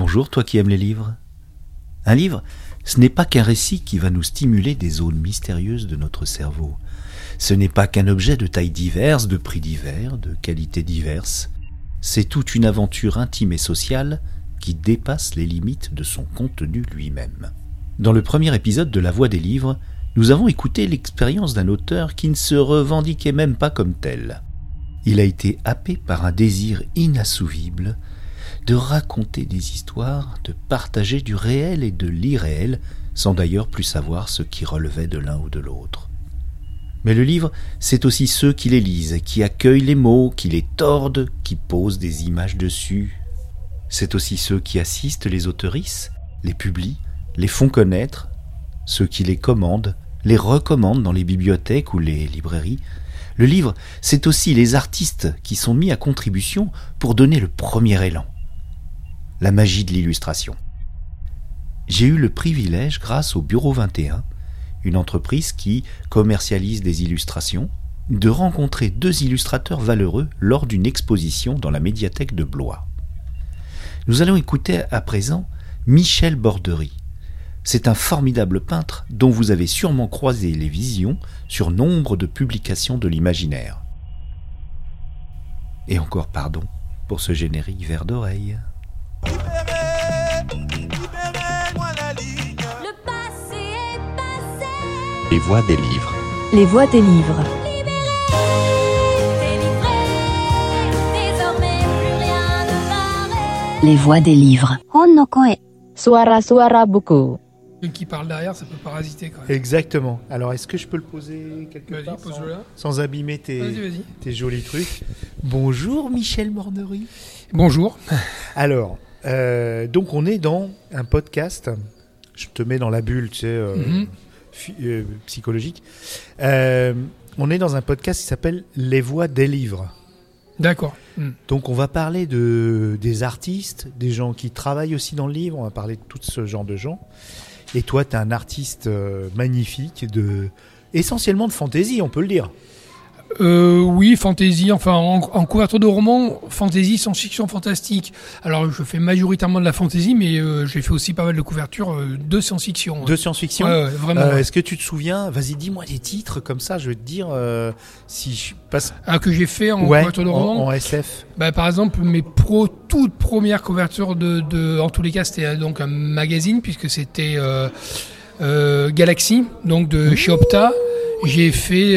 Bonjour, toi qui aimes les livres. Un livre, ce n'est pas qu'un récit qui va nous stimuler des zones mystérieuses de notre cerveau. Ce n'est pas qu'un objet de taille diverse, de prix divers, de qualité diverses. C'est toute une aventure intime et sociale qui dépasse les limites de son contenu lui-même. Dans le premier épisode de La Voix des livres, nous avons écouté l'expérience d'un auteur qui ne se revendiquait même pas comme tel. Il a été happé par un désir inassouvible de raconter des histoires, de partager du réel et de l'irréel, sans d'ailleurs plus savoir ce qui relevait de l'un ou de l'autre. Mais le livre, c'est aussi ceux qui les lisent, qui accueillent les mots, qui les tordent, qui posent des images dessus. C'est aussi ceux qui assistent les auteurices, les publient, les font connaître, ceux qui les commandent, les recommandent dans les bibliothèques ou les librairies. Le livre, c'est aussi les artistes qui sont mis à contribution pour donner le premier élan la magie de l'illustration. J'ai eu le privilège, grâce au Bureau 21, une entreprise qui commercialise des illustrations, de rencontrer deux illustrateurs valeureux lors d'une exposition dans la médiathèque de Blois. Nous allons écouter à présent Michel Bordery. C'est un formidable peintre dont vous avez sûrement croisé les visions sur nombre de publications de l'imaginaire. Et encore pardon pour ce générique vert d'oreille. Les voix des livres. Les voix des livres. Les voix des livres. Suara suara buku. Celui qui parle derrière, ça peut parasiter quand même. Exactement. Alors, est-ce que je peux le poser quelque Vas-y, part sans, pose-le là. sans abîmer tes, Vas-y, vas-y. tes jolis trucs? Bonjour Michel Mordery. Bonjour. Alors, euh, donc on est dans un podcast. Je te mets dans la bulle, tu sais, euh, Mhm. euh, psychologique. On est dans un podcast qui s'appelle Les voix des livres. D'accord. Hmm. Donc on va parler de des artistes, des gens qui travaillent aussi dans le livre, on va parler de tout ce genre de gens. Et toi, tu es un artiste magnifique, de essentiellement de fantaisie, on peut le dire. Euh, oui, fantasy, enfin en, en couverture de roman, fantasy, science-fiction, fantastique. Alors je fais majoritairement de la fantasy, mais euh, j'ai fait aussi pas mal de couvertures euh, de science-fiction. De science-fiction. Ouais, vraiment. Ouais. Est-ce que tu te souviens Vas-y, dis-moi des titres comme ça, je vais te dire si je passe Ah, que j'ai fait en ouais, couverture de roman. en, en SF. Bah, par exemple, mes pro, toutes premières couvertures de, de, en tous les cas, c'était donc un magazine puisque c'était Galaxy, donc de chez Opta. J'ai fait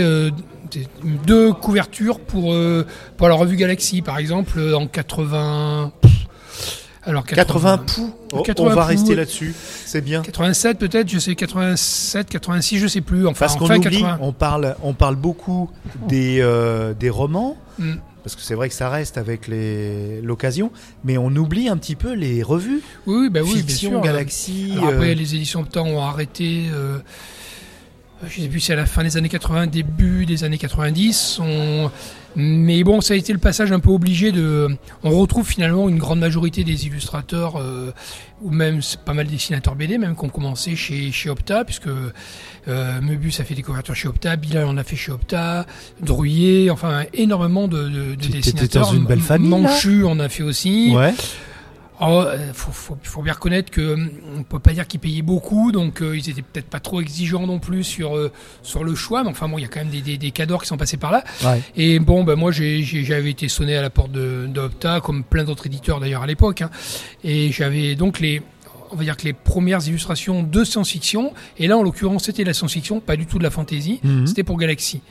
deux couvertures pour euh, pour la revue Galaxy, par exemple, euh, en 80. Alors 80 poux. Oh, 80 on va poux, rester là-dessus. C'est bien. 87 peut-être, je sais 87, 86, je sais plus. Enfin, Parce qu'on oublie, 80. on parle, on parle beaucoup des, euh, des romans, Mm. parce que c'est vrai que ça reste avec les- l'occasion, mais on oublie un petit peu les revues. Oui, bah oui, bien Fiction, sûr. Galaxy. Alors après, euh, les éditions Opta ont arrêté. Euh, je sais plus si c'est à la fin des années 80, début des années 90. On... Mais bon, ça a été le passage un peu obligé de. On retrouve finalement une grande majorité des illustrateurs, euh, ou même pas mal de dessinateurs BD, même qui ont commencé chez, chez Opta, puisque euh, Möbius a fait des couvertures chez Opta, Bilal en a fait chez Opta, Drouillet, enfin énormément de, de, de dessinateurs. dans une belle famille, Manchu en a fait aussi. Ouais. Oh, euh, faut, faut, faut bien reconnaître que hum, on peut pas dire qu'ils payaient beaucoup, donc euh, ils étaient peut-être pas trop exigeants non plus sur euh, sur le choix. Mais enfin bon, il y a quand même des, des, des cadors qui sont passés par là. Ouais. Et bon, ben moi j'avais été sonné à la porte de d'Opta, comme plein d'autres éditeurs d'ailleurs à l'époque. hein. Et j'avais donc les on va dire que les premières illustrations de science-fiction. Et là, en l'occurrence, c'était de la science-fiction, pas du tout de la fantasy. Mhm. C'était pour Galaxy.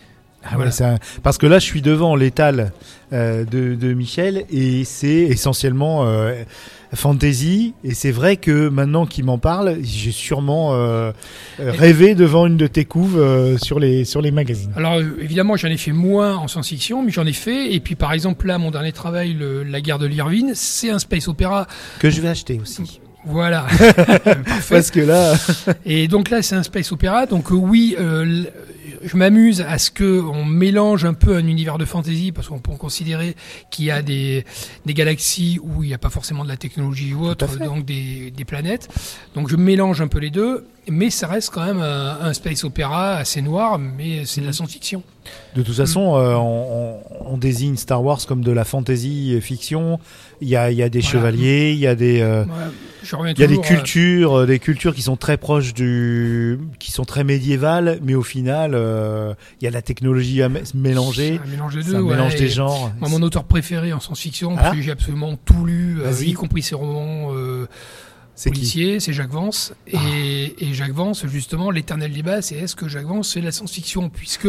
Ah Voilà. ouais, ça- parce que là, je suis devant l'étal euh, de, de Michel et c'est essentiellement euh, fantasy. Et c'est vrai que maintenant qu'il m'en parle, j'ai sûrement euh, rêvé devant une de tes couves sur les sur les magazines. Alors évidemment, j'en ai fait moins en science-fiction, mais j'en ai fait. Et puis par exemple là, mon dernier travail, le- La guerre de l'Irvine, c'est un space opéra. Que je vais acheter aussi. Voilà. Parce que là, Et donc là, c'est un space opéra. Donc oui, euh, je m'amuse à ce que on mélange un peu un univers de fantasy parce qu'on peut considérer qu'il y a des, des galaxies où il n'y a pas forcément de la technologie ou autre, donc des, des planètes. Donc je mélange un peu les deux, mais ça reste quand même un, un space opéra assez noir, mais c'est de la science-fiction. De toute façon, euh, on, on- on désigne Star Wars comme de la fantasy fiction. Il y a, il y a des Voilà. chevaliers, il y a des, euh, Ouais, je reviens il y a des toujours à- cultures, euh, des cultures qui sont très proches du, qui sont très médiévales, mais au final, euh, il y a la technologie à mé- mélangée. Un mélange des deux, Ça ouais, mélange des genres. Moi, mon auteur préféré en science-fiction, Ah. parce que j'ai absolument tout lu, euh, y compris ses romans euh, C'est qui policiers, c'est Jacques Vance. Et, et Jacques Vance, justement, l'éternel débat, c'est est-ce que Jacques Vance, c'est de la science-fiction? Puisque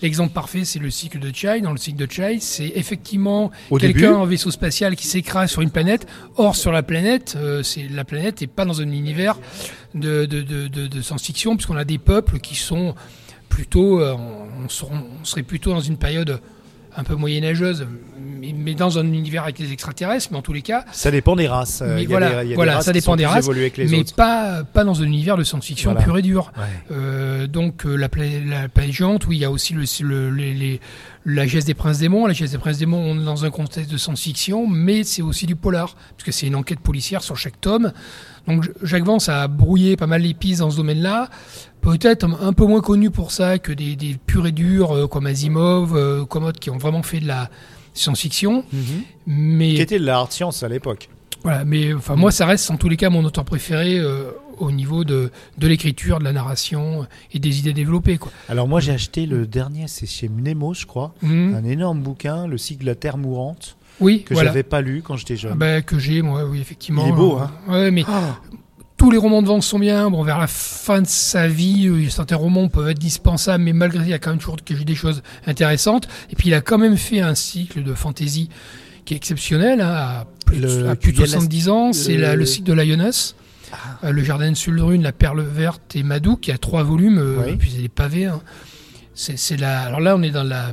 l'exemple parfait, c'est le cycle de Chai. Dans le cycle de Chai, c'est effectivement quelqu'un en vaisseau spatial qui s'écrase sur une planète. Or, sur la planète, euh, c'est la planète n'est pas dans un univers de, de, de, de, science-fiction, puisqu'on a des peuples qui sont plutôt, euh, on serait plutôt dans une période un peu moyenâgeuse, mais, mais dans un univers avec les extraterrestres, mais en tous les cas, ça dépend des races. Mais il y a voilà, des- voilà, races ça dépend des races, que les mais autres. pas, pas dans un univers de science-fiction Voilà. pur et dur. Ouais. Euh, donc euh, la, pla- la planète géante, oui, il y a aussi le, le- les, les- la geste des princes démons. La geste des princes démons, on est dans un contexte de science-fiction, mais c'est aussi du polar, parce que c'est une enquête policière sur chaque tome. Donc Jacques Vance a brouillé pas mal les pistes dans ce domaine-là. Peut-être un- peu moins connu pour ça que des, des purs et durs euh, comme Asimov, euh, comme d'autres qui ont vraiment fait de la science-fiction. Mhm. Mais Qui était de la hard science à l'époque. voilà, mais enfin moi ça reste en tous les cas mon auteur préféré euh, au niveau de, de l'écriture, de la narration et des idées développées quoi. Alors moi j'ai acheté le dernier, c'est chez Mnemo je crois, Mhm. un énorme bouquin, le cycle de la Terre mourante, Oui, que voilà. j'avais pas lu quand j'étais jeune. Ah bah, que j'ai moi, oui effectivement. Il est beau, Euh, hein. Ouais, mais Ah. tous les romans de Vance sont bien. Bon, vers la fin de sa vie, euh, certains romans peuvent être dispensables, mais malgré ça, il y a quand même toujours que j'ai des choses intéressantes. Et puis il a quand même fait un cycle de fantasy qui est exceptionnel, hein, à plus, Le- à plus de il y a la- 70 ans. C'est le- cycle de Lioness. Euh, le jardin de Suldrune, la perle verte et Madouk, qui a trois volumes, Oui. puis c'est des pavés. hein. C'est la. Alors là, on est dans la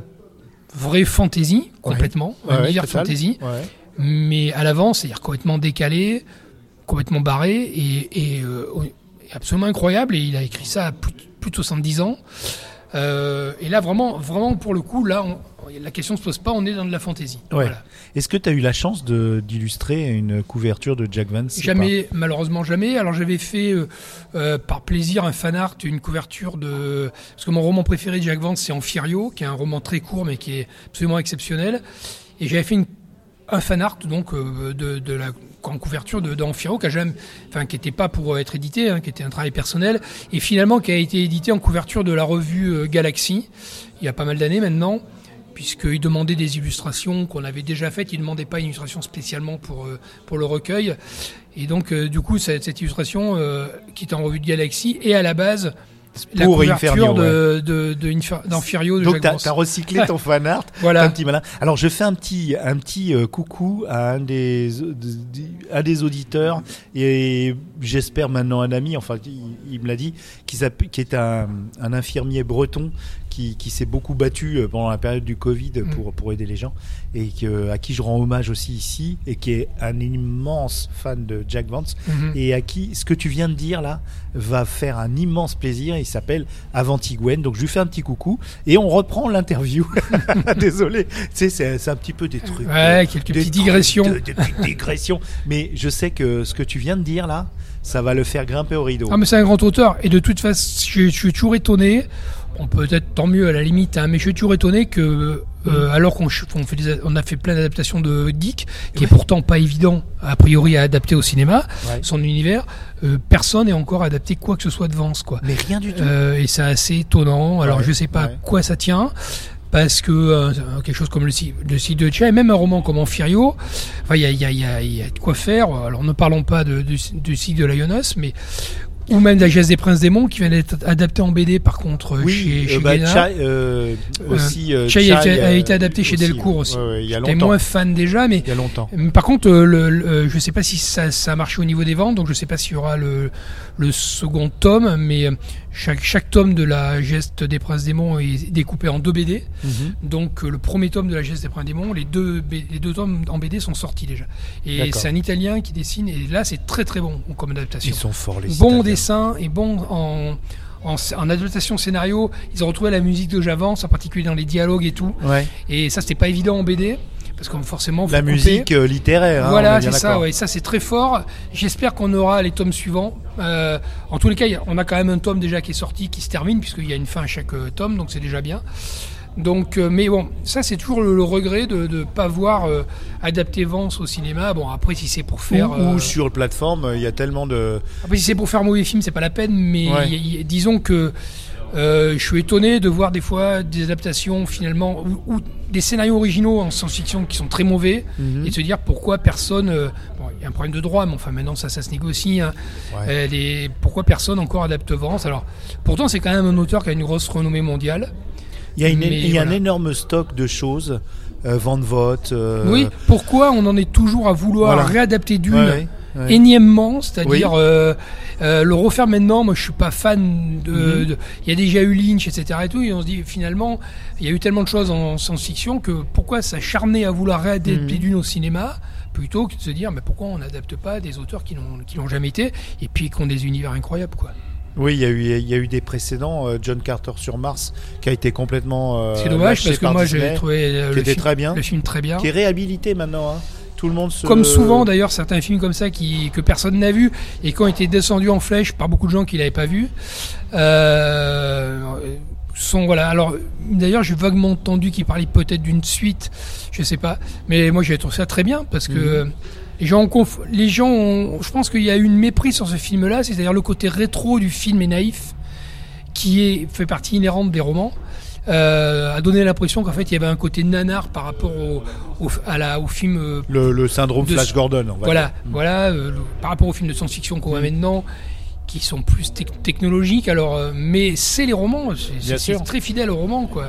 vraie fantasy complètement, Ouais, ouais, univers fantasy, mais à l'avance, c'est-à-dire complètement décalé, complètement barré et, et, euh, et absolument incroyable. Et il a écrit ça à plus, plus de 70 ans. Euh, et là, vraiment, vraiment pour le coup, là, on- la question ne se pose pas. On est dans de la. Ouais. Voilà. Est-ce que tu as eu la chance d'illustrer une couverture de Jack Vance Jamais, malheureusement jamais. Alors j'avais fait euh, euh, par plaisir un fan art, une couverture de parce que mon roman préféré de Jack Vance c'est Amphirio, qui est un roman très court mais qui est absolument exceptionnel. Et j'avais fait une, un fan art donc euh, de, la en couverture de, d'Amphirio qui a jamais, enfin qui était pas pour être édité, hein, qui était un travail personnel et finalement qui a été édité en couverture de la revue euh, Galaxy il y a pas mal d'années maintenant puisqu'il demandait des illustrations qu'on avait déjà faites, il ne demandait pas une illustration spécialement pour, euh, pour le recueil. Et donc, du coup, cette, illustration qui est en revue de Galaxy est à la base Pour couverture Inferno, de, de, de Infer- d'Inferio de Donc t'as Vance. as recyclé ton fan art, Voilà. un petit malin. Alors je fais un petit un petit euh, coucou à un des à des auditeurs et j'espère maintenant un ami. Enfin il, il me l'a dit qui, est un, un infirmier breton qui, qui s'est beaucoup battu euh, pendant la période du Covid Mm. pour pour aider les gens et que, à qui je rends hommage aussi ici et qui est un immense fan de Jack Vance Mhm. et à qui ce que tu viens de dire là va faire un immense plaisir. Il s'appelle Avantigwen, donc je lui fais un petit coucou et on reprend l'interview. Désolé, tu sais, c'est un petit peu des trucs. Ouais, euh, quelques des petites trucs digressions. de- des petites digressions. Mais je sais que ce que tu viens de dire là, ça va le faire grimper au rideau. Ah mais c'est un grand auteur et de toute façon je, je suis toujours étonné. Bon peut-être tant mieux à la limite, hein, mais je suis toujours étonné que euh, alors qu'on on fait des- on a fait plein d'adaptations de Dick, qui est pourtant pas évident a priori à adapter au cinéma, Ouais. son univers, euh, personne n'est encore adapté quoi que ce soit de Vance quoi. Mais rien du tout. Euh, et c'est assez étonnant. Alors Ouais, je sais pas à quoi ça tient. Parce que euh, quelque chose comme le, le site de Tcha, et même un roman comme enfin, il y a, y, a, y, a, y a de quoi faire. Alors ne parlons pas de, du, du site de Lioness, mais ou même la Geste des Princes Démons qui vient d'être adapté en BD par contre oui, chez, euh, chez bah. Chai, euh, aussi. euh, Chai a, été- a euh, été adapté chez Delcourt aussi. Ouais, ouais, il y a J'étais moins fan déjà, mais Il y a longtemps. Par contre, euh, le, le- euh, je sais pas si ça, ça a marché au niveau des ventes, donc je sais pas s'il y aura le, le second tome, mais euh, chaque, chaque tome de la geste des princes démons est découpé en deux BD. Mhm. Donc euh, le premier tome de la geste des princes démons, les deux, les deux tomes en BD sont sortis déjà. Et c'est un Italien qui dessine, et là c'est très très bon comme adaptation. Ils sont forts les Bon Italiens. dessin et bon en, en, en adaptation scénario, ils ont retrouvé la musique de Javance, en particulier dans les dialogues et tout. Ouais. Et ça, c'était pas évident en BD, parce que forcément, La musique euh, littéraire. hein, Voilà, c'est ça, ouais, ça c'est très fort. J'espère qu'on aura les tomes suivants. Euh, en tous les cas, on a quand même un tome déjà qui est sorti, qui se termine, puisqu'il y a une fin à chaque euh, tome, donc c'est déjà bien. Donc, euh, mais bon, ça c'est toujours le, le regret de ne pas voir euh, adapter Vance au cinéma. Bon, après si c'est pour Ou, faire, ou euh, sur le plateforme, il y a tellement de. après si c'est pour faire mauvais film, c'est pas la peine. Mais Ouais. y y disons que euh, je suis étonné de voir des fois des adaptations finalement ou, ou des scénarios originaux en science-fiction qui sont très mauvais Mhm. et de se dire pourquoi personne. euh, bon, il y a un problème de droit, mais enfin maintenant ça, ça se négocie. hein. Ouais. Euh, les- pourquoi personne encore adapte Vance? Alors, pourtant c'est quand même un auteur qui a une grosse renommée mondiale. Il y a, une- il y a voilà. un énorme stock de choses. Euh, Van Vogt. euh, Oui. Pourquoi on en est toujours à vouloir Voilà. réadapter Dune ouais, ouais, ouais. énièmement, c'est-à-dire Oui. euh, euh, le refaire maintenant. Moi, je suis pas fan de. Mhm. Il y a déjà eu Lynch, etc. Et tout, et on se dit finalement, il y a eu tellement de choses en science-fiction que pourquoi s'acharner à vouloir réadapter Mhm. Dune au cinéma plutôt que de se dire mais pourquoi on n'adapte pas des auteurs qui l'ont jamais été et puis qui ont des univers incroyables quoi. Oui, il y, a eu, il y a eu des précédents. euh, John Carter sur Mars, qui a été complètement. euh, C'est dommage parce que moi j'ai trouvé le film, très bien, le film très bien. qui est réhabilité maintenant. hein. Tout le monde se. Comme souvent d'ailleurs certains films comme ça qui, que personne n'a vu et qui ont été descendus en flèche par beaucoup de gens qui l'avaient pas vu. Euh, sont voilà alors d'ailleurs j'ai vaguement entendu qu'ils parlaient peut-être d'une suite je sais pas mais moi j'ai trouvé ça très bien parce que les gens ont les gens ont- je pense qu'il y a eu une méprise sur ce film là c'est-à-dire le côté rétro du film est naïf qui est fait partie inhérente des romans euh, a donné l'impression qu'en fait il y avait un côté nanar par rapport au, au, à la, au film euh, Le, le syndrome de- Flash Gordon. on va voilà, dire. voilà euh, le- par rapport aux films de science-fiction qu'on voit maintenant, qui sont plus tec- technologiques. Alors, mais c'est les romans, c'est- très fidèle aux romans, quoi.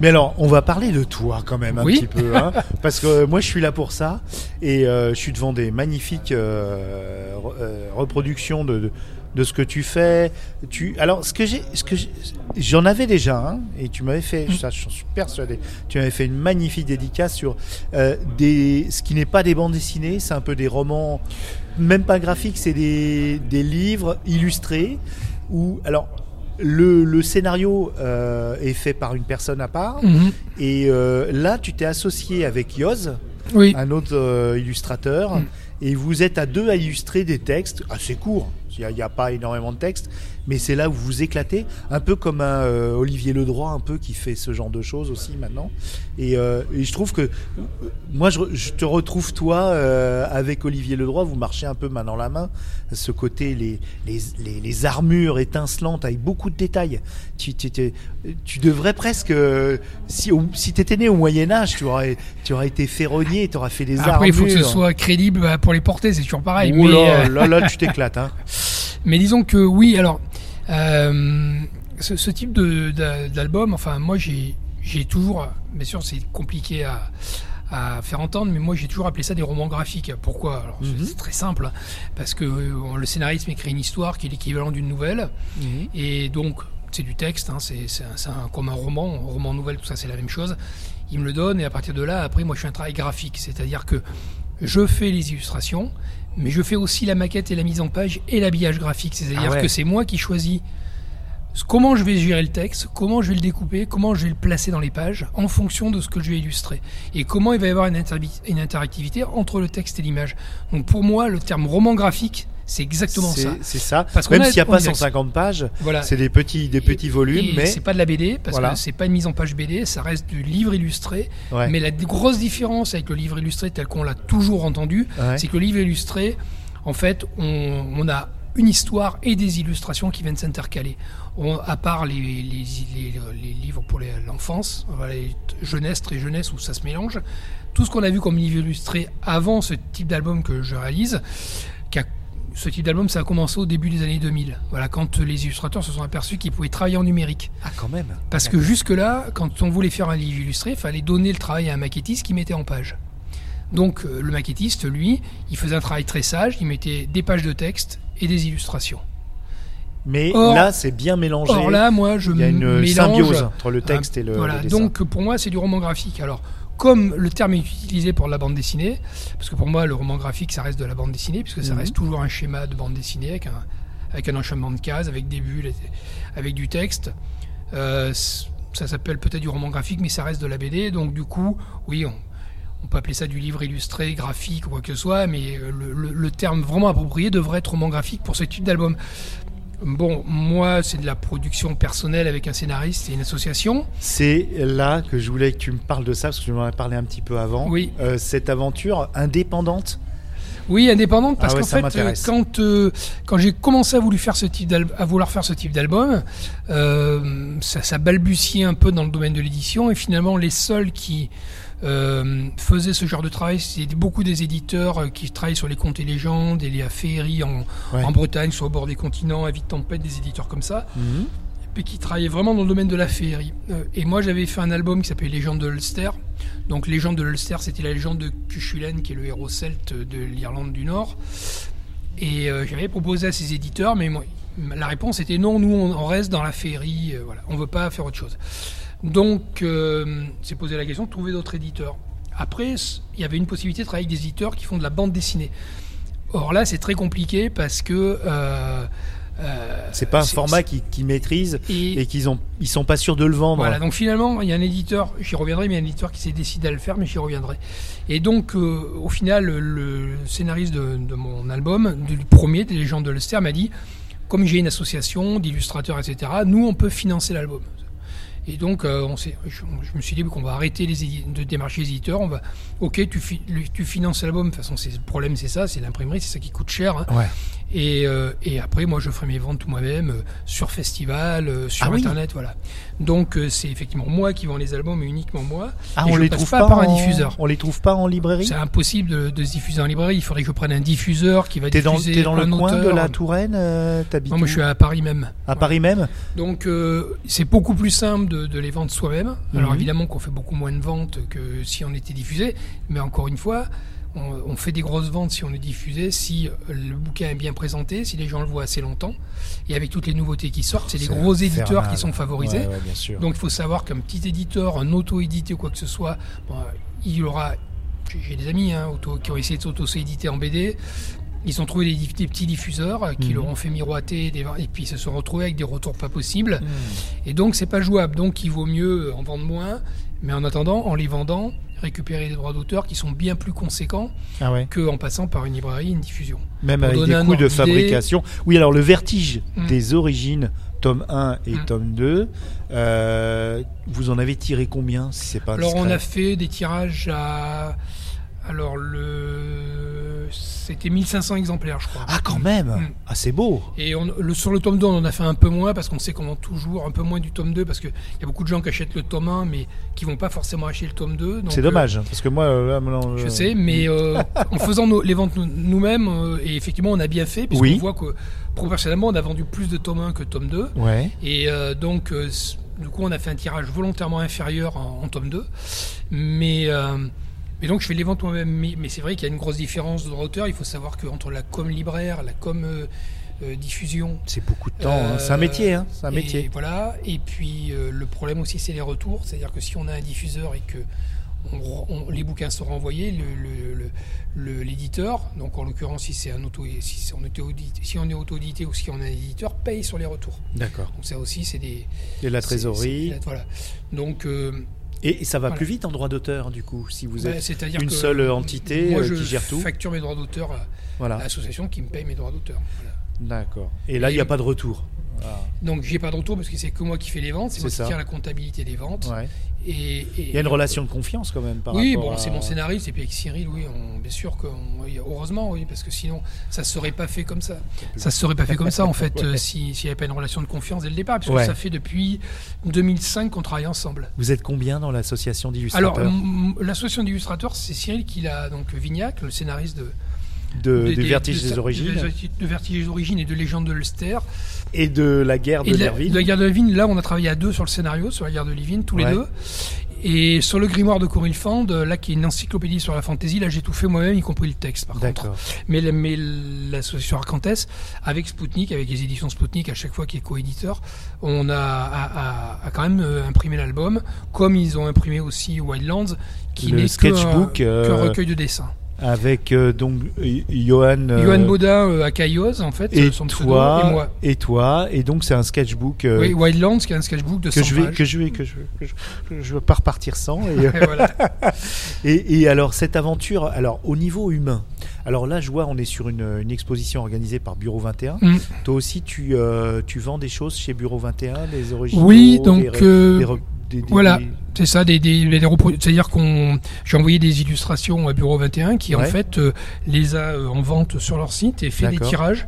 Mais alors, on va parler de toi quand même un Oui. petit peu, hein, parce que moi je suis là pour ça et euh, je suis devant des magnifiques re- euh, reproductions de, de, de ce que tu fais. Tu, alors, ce que j'ai, ce que j'en avais déjà, hein, et tu m'avais fait, ça, j'en suis persuadé. Tu m'avais fait une magnifique dédicace sur euh, des, ce qui n'est pas des bandes dessinées, c'est un peu des romans, même pas graphiques, c'est des, des livres illustrés où, alors. Le, le scénario euh, est fait par une personne à part. Mhm. Et euh, là, tu t'es associé avec Yoz, Oui, un autre euh, illustrateur, Mm. Et vous êtes à deux à illustrer des textes assez courts. Il n'y a, pas énormément de textes, mais c'est là où vous éclatez, un peu comme un euh, Olivier Ledroit, un peu qui fait ce genre de choses aussi maintenant. Et, euh, et je trouve que euh, moi, je, je te retrouve toi euh, avec Olivier Ledroit, vous marchez un peu main dans la main, ce côté les, les, les, les armures étincelantes avec beaucoup de détails. Tu, tu, tu, tu devrais presque, si, au- si tu étais né au Moyen Âge, tu aurais, tu aurais été ferronnier, tu aurais fait des armures. après il faut que ce soit crédible bah, pour les porter, c'est toujours pareil. Ouh mais, là, là, là, tu t'éclates. Hein. Mais disons que oui, alors, euh, ce, ce type d'album, enfin, moi j'ai toujours, bien sûr, c'est compliqué à, à faire entendre, mais moi j'ai toujours appelé ça des romans graphiques. Pourquoi? Alors, Mhm. C'est très simple, parce que euh, le scénariste écrit une histoire qui est l'équivalent d'une nouvelle, et donc c'est du texte, hein, c'est un- comme un roman, un roman nouvelle, tout ça c'est la même chose. Il me le donne, et à partir de là, après, moi je fais un travail graphique, c'est-à-dire que je fais les illustrations, mais je fais aussi la maquette et la mise en page et l'habillage graphique. C'est-à-dire Ah ouais. que c'est moi qui choisis comment je vais gérer le texte, comment je vais le découper, comment je vais le placer dans les pages, en fonction de ce que je vais illustrer. Et comment il va y avoir une, une interactivité entre le texte et l'image. Donc pour moi, le terme roman graphique, c'est exactement ça. C'est ça. Parce Même s'il n'y a pas est d'accord. 150 pages, Voilà. c'est des petits, des petits Et- volumes, et mais c'est pas de la BD parce Voilà. que c'est pas une mise en page BD, ça reste du livre illustré. Ouais. Mais la grosse différence avec le livre illustré tel qu'on l'a toujours entendu, Ouais. c'est que le livre illustré, en fait, on, on a une histoire et des illustrations qui viennent s'intercaler. À part les, les, les- les livres pour l'enfance, jeunesse, très jeunesse où ça se mélange, tout ce qu'on a vu comme livre illustré avant ce type d'album que je réalise, qui a- ce type d'album, ça a commencé au début des années 2000. Voilà, quand les illustrateurs se sont aperçus qu'ils pouvaient travailler en numérique. ah quand même. Parce que jusque-là, quand on voulait faire un livre illustré, il fallait donner le travail à un maquettiste qui mettait en page. Donc euh, le maquettiste, lui, il faisait un travail très sage, il mettait des pages de texte et des illustrations. Mais Or- là, c'est bien mélangé. Or là, moi, je Il y a une mélange... symbiose entre le texte et le, Voilà, le dessin. donc pour moi, c'est du roman graphique. Alors, comme le terme est utilisé pour la bande dessinée, parce que pour moi, le roman graphique, ça reste de la bande dessinée, puisque ça Mhm. reste toujours un schéma de bande dessinée avec un, avec un enchaînement de cases, avec des bulles, avec du texte. Euh, ça s'appelle peut-être du roman graphique, mais ça reste de la BD. Donc du coup, oui, on, on peut appeler ça du livre illustré, graphique ou quoi que ce soit, mais euh, le, le- le terme vraiment approprié devrait être roman graphique pour ce type d'album. Bon, moi, c'est de la production personnelle avec un scénariste et une association. C'est là que je voulais que tu me parles de ça, parce que tu m'en as parlé un petit peu avant. Oui. Euh, cette aventure indépendante? Oui, indépendante, parce Ah ouais, qu'en fait, euh, quand, euh, quand j'ai commencé à, voulu faire ce type d'al- à vouloir faire ce type d'album, euh, ça, ça balbutiait un peu dans le domaine de l'édition, et finalement, les seuls qui euh, faisaient ce genre de travail, c'était beaucoup des éditeurs euh, qui travaillent sur les contes et légendes, et les féeries en, Ouais. en Bretagne, sur au bord des continents, à Vite Tempête, des éditeurs comme ça. Mhm. et qui travaillait vraiment dans le domaine de la féerie. Euh, et moi, j'avais fait un album qui s'appelait Légende de l'Ulster. Donc, Légende de l'Ulster, c'était la légende de Cuchulain, qui est le héros celte de l'Irlande du Nord. Et euh, j'avais proposé à ces éditeurs, mais moi, la réponse était non, nous, on, on reste dans la féerie, euh, voilà, on veut pas faire autre chose. Donc, euh, c'est posé la question de trouver d'autres éditeurs. Après, il y avait une possibilité de travailler avec des éditeurs qui font de la bande dessinée. Or là, c'est très compliqué parce que. euh, euh, C'est pas un format qu'ils qui maîtrisent et- et qu'ils ont, ils sont pas sûrs de le vendre. voilà, donc finalement, il y a un éditeur, j'y reviendrai, mais il y a un éditeur qui s'est décidé à le faire, mais j'y reviendrai. Et donc, euh, au final, le, le scénariste de, de mon album, du premier, des légendes de l'Ulster, m'a dit, comme j'ai une association d'illustrateurs, etc., nous, on peut financer l'album. Et donc, euh, je, me suis dit qu'on va arrêter les de démarcher les éditeurs. On va, ok, tu, finances l'album. De toute façon, c'est- le problème, c'est ça, c'est l'imprimerie, c'est ça qui coûte cher. hein. Et, euh, et après, moi, je ferai mes ventes tout moi-même euh, sur festival, euh, sur Ah oui. internet, voilà. Donc, c'est effectivement moi qui vends les albums, et uniquement moi. Ah, Et on je les trouve pas pas, par un diffuseur. On les trouve pas en librairie? C'est impossible de, de se diffuser en librairie. Il faudrait que je prenne un diffuseur qui va T'es dans, diffuser t'es dans le coin de la Touraine, t'habites Non, moi, je suis à Paris même. à Paris même? Donc c'est beaucoup plus simple de, de les vendre soi-même. Alors Mhm. évidemment qu'on fait beaucoup moins de ventes que si on était diffusé, mais encore une fois, on, on fait des grosses ventes si on est diffusé, si le bouquin est bien présenté, si les gens le voient assez longtemps, et avec toutes les nouveautés qui sortent, c'est les C'est gros éditeurs qui sont favorisés. Ouais, ouais, bien sûr. Donc il faut savoir qu'un petit éditeur, un auto-édité ou quoi que ce soit, bon, il aura. j'ai- des amis hein, auto- qui ont essayé de s'auto-éditer en BD. Ils ont trouvé des, des petits diffuseurs euh, qui Mhm. leur ont fait miroiter des, et puis ils se sont retrouvés avec des retours pas possibles. Hmm. Et donc c'est pas jouable. Donc il vaut mieux en vendre moins, mais en attendant, en les vendant, récupérer des droits d'auteur qui sont bien plus conséquents Ah ouais. qu'en passant par une librairie, une diffusion. Même Pour avec des coûts de fabrication. Oui, alors le vertige Mm. des origines, tome 1 et Mm. tome 2, euh, vous en avez tiré combien si c'est pas Alors on a fait des tirages à alors le c'était 1500 exemplaires je crois. Ah, quand même Mm. Ah, c'est beau Et on, le, sur le tome 2, on en a fait un peu moins parce qu'on sait qu'on vend toujours un peu moins du tome 2 parce qu'il y a beaucoup de gens qui achètent le tome 1 mais qui vont pas forcément acheter le tome 2. donc, C'est euh, dommage, hein, parce que moi, euh, là, Je euh, sais, mais euh, en faisant nos- les ventes nous- nous-mêmes, euh, et effectivement, on a bien fait, puisqu'on Oui. voit que proportionnellement, on a vendu plus de tome 1 que tome 2. Ouais. Et euh, donc, euh, du coup, on a fait un tirage volontairement inférieur en, en tome 2. Mais, euh, mais donc, je fais les ventes moi-même. Mais, mais c'est vrai qu'il y a une grosse différence de droit d'auteur. Il faut savoir qu'entre la com libraire, la com euh, euh, diffusion, C'est beaucoup de temps. hein. euh, C'est un métier, hein. C'est un et métier. Voilà. Et puis le problème aussi, c'est les retours. C'est-à-dire que si on a un diffuseur et que on- on- les bouquins sont renvoyés, l'éditeur, donc en l'occurrence si c'est un auto, si on, si on est auto-édité ou si on a un éditeur, paye sur les retours. D'accord. Donc ça aussi, c'est des Et la trésorerie. voilà. Donc euh, Et, et ça va Voilà. plus vite en droit d'auteur, du coup, si vous bah, êtes une que seule entité moi, euh, je qui gère tout. facture mes droits d'auteur à, Voilà. l'association qui me paye mes droits d'auteur. Voilà. D'accord. Et là, il n'y a pas de retour. Ah. Donc j'ai pas de retour parce que c'est que moi qui fais les ventes, c'est moi C'est qui tiens la comptabilité des ventes. Ouais. Et, et- Il y a une relation de confiance quand même par oui, bon, à- c'est mon scénariste et puis avec Cyril, oui, on, bien sûr que, heureusement, oui, parce que sinon, ça se serait pas fait comme ça. Ça se serait pas fait comme ça en fait, euh, si- s'il n'y avait pas une relation de confiance dès le départ, puisque Ouais. ça fait depuis 2005 qu'on travaille ensemble. Vous êtes combien dans l'association Alors, d'illustrateurs m- l'association d'illustrateurs, c'est Cyril qui l'a donc Vignac, le scénariste de, de, des- du des- Vertige de- des origines de, des origines et de Légende de l'Ulster. et de la guerre de de la, la guerre de Livine, là, on a travaillé à deux sur le scénario, sur la guerre de Livine, tous les deux. Et sur le grimoire de Corinne Fand, là, qui est une encyclopédie sur la fantasy, là, j'ai tout fait moi-même, y compris le texte, par contre. Mais, mais l'association Arcantès, avec Spoutnik, avec les éditions Spoutnik, à chaque fois qui est coéditeur, on a, a- a- a quand même euh, imprimé l'album, comme ils ont imprimé aussi Wildlands, qui n'est qu'un euh, qu'un recueil de dessins. Avec euh, donc Johan. euh, Johan Baudin euh, à Cailloz, en fait, et son pseudo, toi, et moi. et toi, et donc c'est un sketchbook Oui, Wildlands, qui est un sketchbook de 100 que je vais, pages. que je vais, que je, que je, que je veux pas repartir sans. Et, Et voilà. et, et alors cette aventure, alors au niveau humain, alors là je vois on est sur une, une exposition organisée par Bureau 21. Mm. Toi aussi tu, tu vends des choses chez Bureau 21, des originaux. Oui, donc des des- des- voilà. des- c'est ça, des, c'est-à-dire qu'on j'ai envoyé des illustrations à Bureau 21 qui en fait euh, les a euh, en vente sur leur site et fait des tirages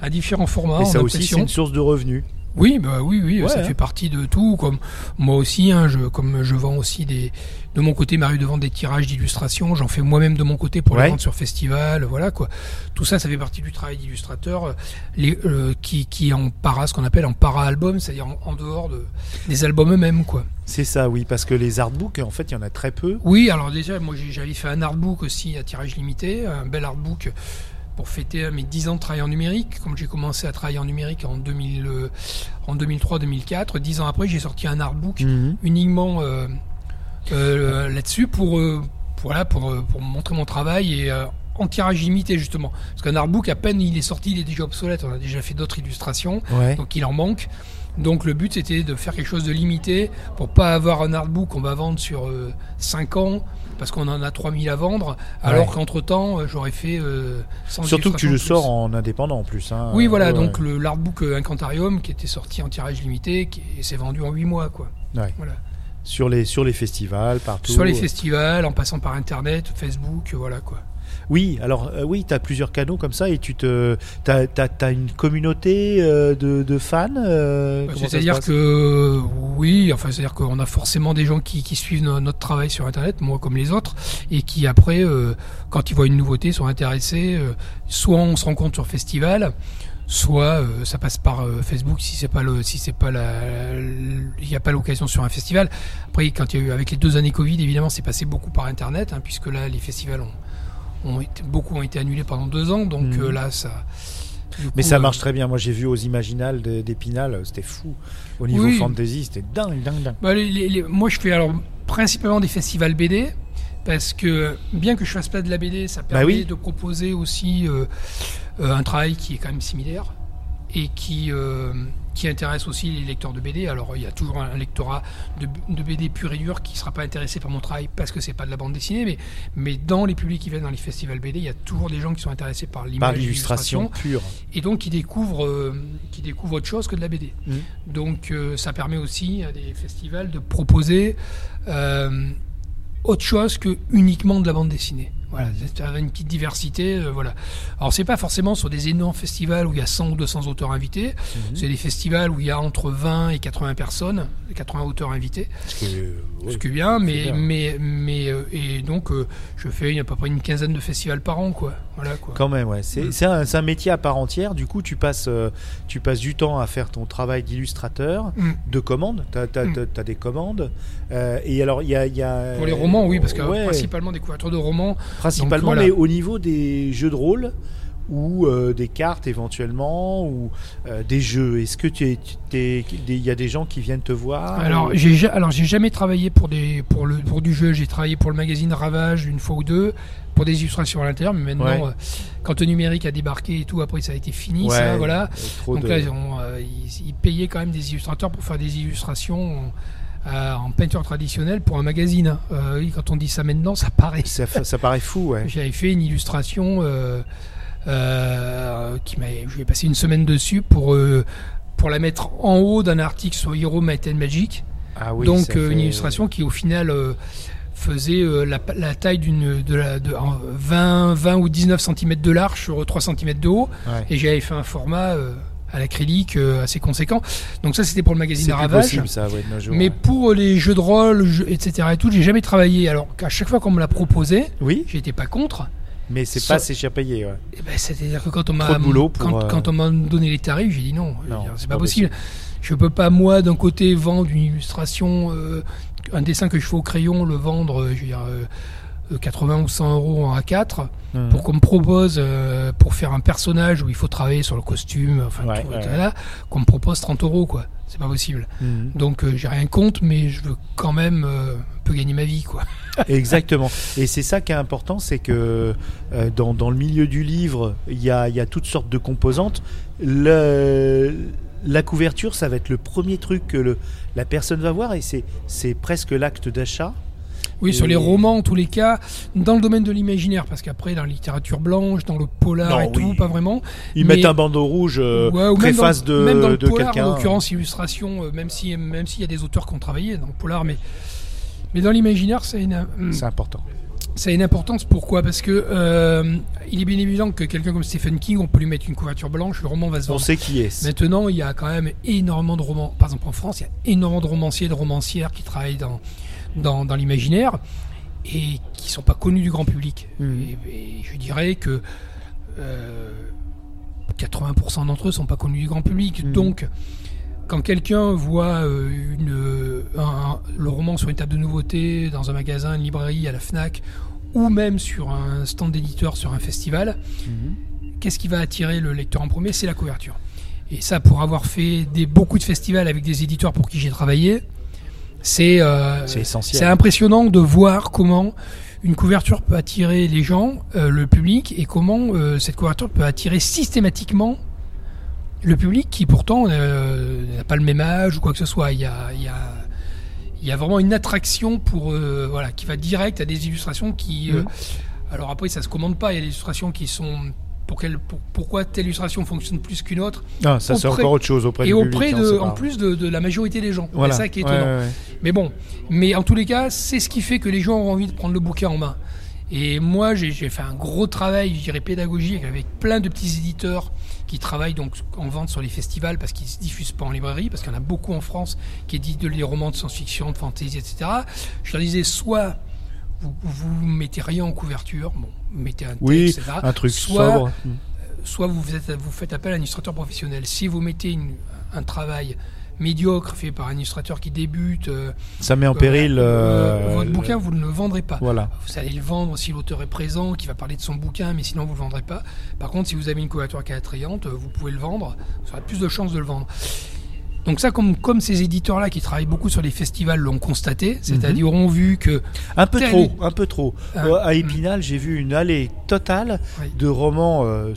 à différents formats Et en aussi c'est une source de revenus. Oui, bah oui, oui, Ouais, ça hein. fait partie de tout. Comme moi aussi, hein, je, comme je vends aussi des, de mon côté, m'arrive de vendre des tirages d'illustrations. J'en fais moi-même de mon côté pour Ouais. les vendre sur festival, voilà quoi. Tout ça, ça fait partie du travail d'illustrateur, les, euh, qui, qui est en para, ce qu'on appelle en para-album, c'est-à-dire en, en dehors de, des albums eux-mêmes, quoi. C'est ça, oui, parce que les artbooks, en fait, il y en a très peu. Oui, alors déjà, moi j'avais fait un artbook aussi à tirage limité, un bel artbook pour fêter mes 10 ans de travail en numérique. Comme j'ai commencé à travailler en numérique en, 2000, euh, en 2003-2004, 10 ans après, j'ai sorti un artbook Mhm. uniquement euh, euh, là-dessus pour, euh, pour, voilà, pour, euh, pour montrer mon travail et euh, en tirage limité justement. Parce qu'un artbook, à peine il est sorti, il est déjà obsolète. On a déjà fait d'autres illustrations, Ouais. donc il en manque. Donc le but c'était de faire quelque chose de limité pour pas avoir un artbook qu'on va vendre sur 5 ans parce qu'on en a 3000 à vendre alors Ouais. qu'entre temps j'aurais fait euh, 100 Surtout que tu le sors en indépendant en plus. hein. Oui voilà Ouais, donc ouais. l'artbook euh, Incantarium qui était sorti en tirage limité qui et s'est vendu en 8 mois quoi. Voilà. Sur les, sur les festivals, partout. Sur les festivals, en passant par internet, Facebook, euh, voilà quoi. Oui, alors euh, oui, tu as plusieurs canaux comme ça et tu te t'as, t'as- t'as une communauté euh, de, de fans euh, se C'est-à-dire que oui, enfin c'est-à-dire qu'on a forcément des gens qui, qui suivent no- notre travail sur internet, moi comme les autres, et qui après, quand ils voient une nouveauté, sont intéressés. soit on se rencontre sur festival, soit euh, ça passe par euh, Facebook si c'est pas le si c'est pas la il n'y a pas l'occasion sur un festival. Après quand il y a eu avec les deux années Covid évidemment c'est passé beaucoup par internet hein, puisque là les festivals ont, ont été, beaucoup ont été annulés pendant deux ans donc Mhm. euh, là ça Mais ça euh, marche très bien. Moi, j'ai vu aux Imaginales d'Épinal, c'était fou. Au niveau Oui. fantasy, c'était dingue, dingue, dingue. Bah, les- les- les- moi, je fais alors principalement des festivals BD parce que bien que je fasse pas de la BD, ça permet Bah oui. de proposer aussi euh, euh, un travail qui est quand même similaire et qui euh, qui intéresse aussi les lecteurs de BD. Alors, il y a toujours un lectorat de, de BD pur et dur qui sera pas intéressé par mon travail parce que c'est pas de la bande dessinée, mais mais dans les publics qui viennent dans les festivals BD, il y a toujours des gens qui sont intéressés par l'image, Par et l'illustration pure. et donc qui découvrent, euh, qui découvrent autre chose que de la BD. Mhm. Donc euh, ça permet aussi à des festivals de proposer euh, autre chose que uniquement de la bande dessinée. Voilà, une petite diversité. euh, voilà. Alors c'est pas forcément sur des énormes festivals où il y a 100 ou 200 auteurs invités. Mhm. C'est des festivals où il y a entre 20 et 80 personnes, 80 auteurs invités. Euh, Ce oui. qui est bien, mais, bien. mais, mais euh, et donc euh, je fais à peu près une quinzaine de festivals par an, quoi. Voilà, quoi. Quand même, ouais. C'est Mm. c'est un, métier à part entière. Du coup, tu passes, euh, tu passes du temps à faire ton travail d'illustrateur, Mm. de commande. Tu as, Mm. des commandes. Euh, et alors, il y a, il y a- Pour les romans, oui, parce que Ouais, principalement des couvertures de romans. principalement, donc, voilà. mais au niveau des jeux de rôle ou euh, des cartes éventuellement ou euh, des jeux. Est-ce que tu il y a des gens qui viennent te voir Alors ou- j'ai ja- alors j'ai jamais travaillé pour des pour le pour du jeu. J'ai travaillé pour le magazine Ravage une fois ou deux pour des illustrations à l'intérieur. Mais maintenant, Ouais. euh, quand le numérique a débarqué et tout, après ça a été fini. Ouais, ça, voilà. Donc de- là, on, euh, ils, ils payaient quand même des illustrateurs pour faire des illustrations euh, en peinture traditionnelle pour un magazine. Euh, quand on dit ça maintenant, ça paraît. ça, paraît fou, ouais. J'avais fait une illustration euh, qui m'a. Je vais passer une semaine dessus pour euh, pour la mettre en haut d'un article sur Hero Might and Magic. Ah oui, Donc euh, une illustration qui au final euh, faisait euh, la, la taille d'une de la de en 20 20 ou 19 cm de large sur 3 cm de haut Ouais. et j'avais fait un format euh, à l'acrylique euh, assez conséquent. Donc ça c'était pour le magazine C'est plus Ravage. possible, ça, ouais, jours, Mais ouais. pour les jeux de rôle, jeux- etc. et tout, j'ai jamais travaillé. Alors qu'à chaque fois qu'on me l'a proposé, Oui, j'étais pas contre. Mais c'est pas assez cher payé, ouais. Eh ben, C'est-à-dire que quand on m'a quand, euh, quand on m'a donné les tarifs, j'ai dit non, Non, c'est pas pas possible. Je peux pas moi d'un côté vendre une illustration, euh, un dessin que je fais au crayon, le vendre, euh, je veux dire, euh, 80 ou 100 euros en A4 Mhm. pour qu'on me propose euh, pour faire un personnage où il faut travailler sur le costume, enfin Ouais, ouais. qu'on me propose 30 euros quoi. C'est pas possible. Mhm. Donc euh, j'ai rien contre, mais je veux quand même euh, un peu gagner ma vie quoi. Exactement. Et c'est ça qui est important, c'est que euh, dans, dans le milieu du livre, il y a, y a toutes sortes de composantes. Le, la couverture, ça va être le premier truc que le, la personne va voir et c'est, c'est presque l'acte d'achat. Oui, sur les romans, en tous les cas, dans le domaine de l'imaginaire, parce qu'après, dans la littérature blanche, dans le polar Non, et tout, pas vraiment. Ils Mais- mettent un bandeau rouge euh, Ouais, dans, préface de, même dans le de polar, quelqu'un. en l'occurrence, illustration, euh, même si même s'il y a des auteurs qui ont travaillé dans le polar, mais mais dans l'imaginaire, a une hum, C'est important. ça a une importance. Pourquoi? Parce que euh, il est bien évident que quelqu'un comme Stephen King, on peut lui mettre une couverture blanche, le roman va se On vendre. sait qui est. Maintenant, il y a quand même énormément de romans. Par exemple, en France, il y a énormément de romanciers et de romancières qui travaillent dans, dans, dans l'imaginaire et qui sont pas connus du grand public. Et, et je dirais que euh, 80% d'entre eux sont pas connus du grand public. Mhm. Donc, quand quelqu'un voit euh, une, un- un- le roman sur une table de nouveautés dans un magasin, une librairie, à la FNAC, ou même sur un stand d'éditeur sur un festival, qu'est-ce qui va attirer le lecteur en premier? C'est la couverture. Et ça, pour avoir fait des, beaucoup de festivals avec des éditeurs pour qui j'ai travaillé, c'est euh, C'est essentiel. c'est impressionnant de voir comment une couverture peut attirer les gens, euh, le public, et comment euh, cette couverture peut attirer systématiquement le public qui pourtant n'a pas le même âge ou quoi que ce soit. Il y a, il y a, il y a vraiment une attraction pour voilà qui va direct à des illustrations qui. Mhm. alors après, ça se commande pas. Il y a des illustrations qui sont pour quelle, pour- pourquoi telle illustration fonctionne plus qu'une autre Ah, ça, c'est encore autre chose auprès et du auprès public. hein, de, c'est en plus de, de la majorité des gens. Voilà. C'est ça qui est étonnant. ouais, ouais. Mais bon, mais en tous les cas, c'est ce qui fait que les gens ont envie de prendre le bouquin en main. Et moi, j'ai fait un gros travail, je dirais pédagogique, avec plein de petits éditeurs qui travaillent donc en vente sur les festivals parce qu'ils se diffusent pas en librairie, parce qu'il y en a beaucoup en France qui éditent des romans de science-fiction, de fantasy, etc. Je leur disais soit vous, vous mettez rien en couverture, bon, vous mettez un texte, Oui, etc. un truc soit, sobre. soit vous, faites, vous faites appel à un illustrateur professionnel. Si vous mettez une- un travail médiocre fait par un illustrateur qui débute, euh, Ça met en péril. euh, euh, votre bouquin, vous ne le vendrez pas. Voilà. Vous allez le vendre si l'auteur est présent, qui va parler de son bouquin, mais sinon vous ne le vendrez pas. Par contre, si vous avez une couverture qui est attrayante, euh, vous pouvez le vendre. Vous aurez plus de chances de le vendre. Donc ça, comme, comme ces éditeurs-là qui travaillent beaucoup sur les festivals l'ont constaté, c'est-à-dire ont vu que... Un peu trop, un peu trop. Ah, Euh, à Épinal, j'ai vu une allée totale Oui. de romans euh,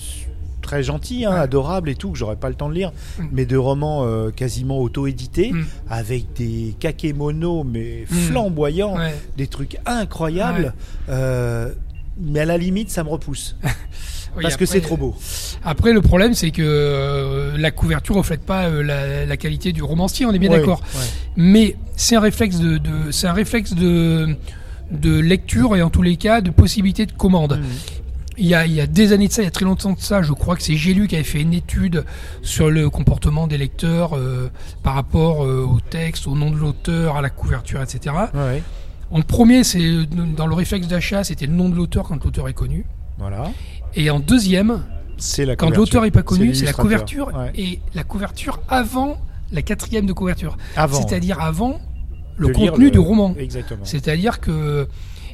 très gentils, hein, Ouais. adorables et tout, que j'aurais pas le temps de lire, Mm. mais de romans euh, quasiment auto-édités, Mm. avec des kakémonos, mais Mm. flamboyants, Ouais. des trucs incroyables. Euh, mais à la limite, ça me repousse. Oui, parce que c'est trop beau. Après, le problème, c'est que euh, la couverture reflète pas euh, la, la qualité du romancier, on est bien Ouais, d'accord. ouais. Mais c'est un réflexe de, de- c'est un réflexe de, de lecture et en tous les cas de possibilité de commande. Mm. Il y, a, il y a des années de ça, il y a très longtemps de ça, je crois que c'est Gélu qui avait fait une étude sur le comportement des lecteurs euh, par rapport euh, au texte, au nom de l'auteur, à la couverture, etc. Ouais, En premier, c'est dans le réflexe d'achat, c'était le nom de l'auteur quand l'auteur est connu. voilà. Et en deuxième, C'est la quand l'auteur n'est pas connu, c'est la couverture Ouais. et la couverture avant la quatrième de couverture. Avant. C'est-à-dire avant le de contenu le- du roman. Exactement. C'est-à-dire que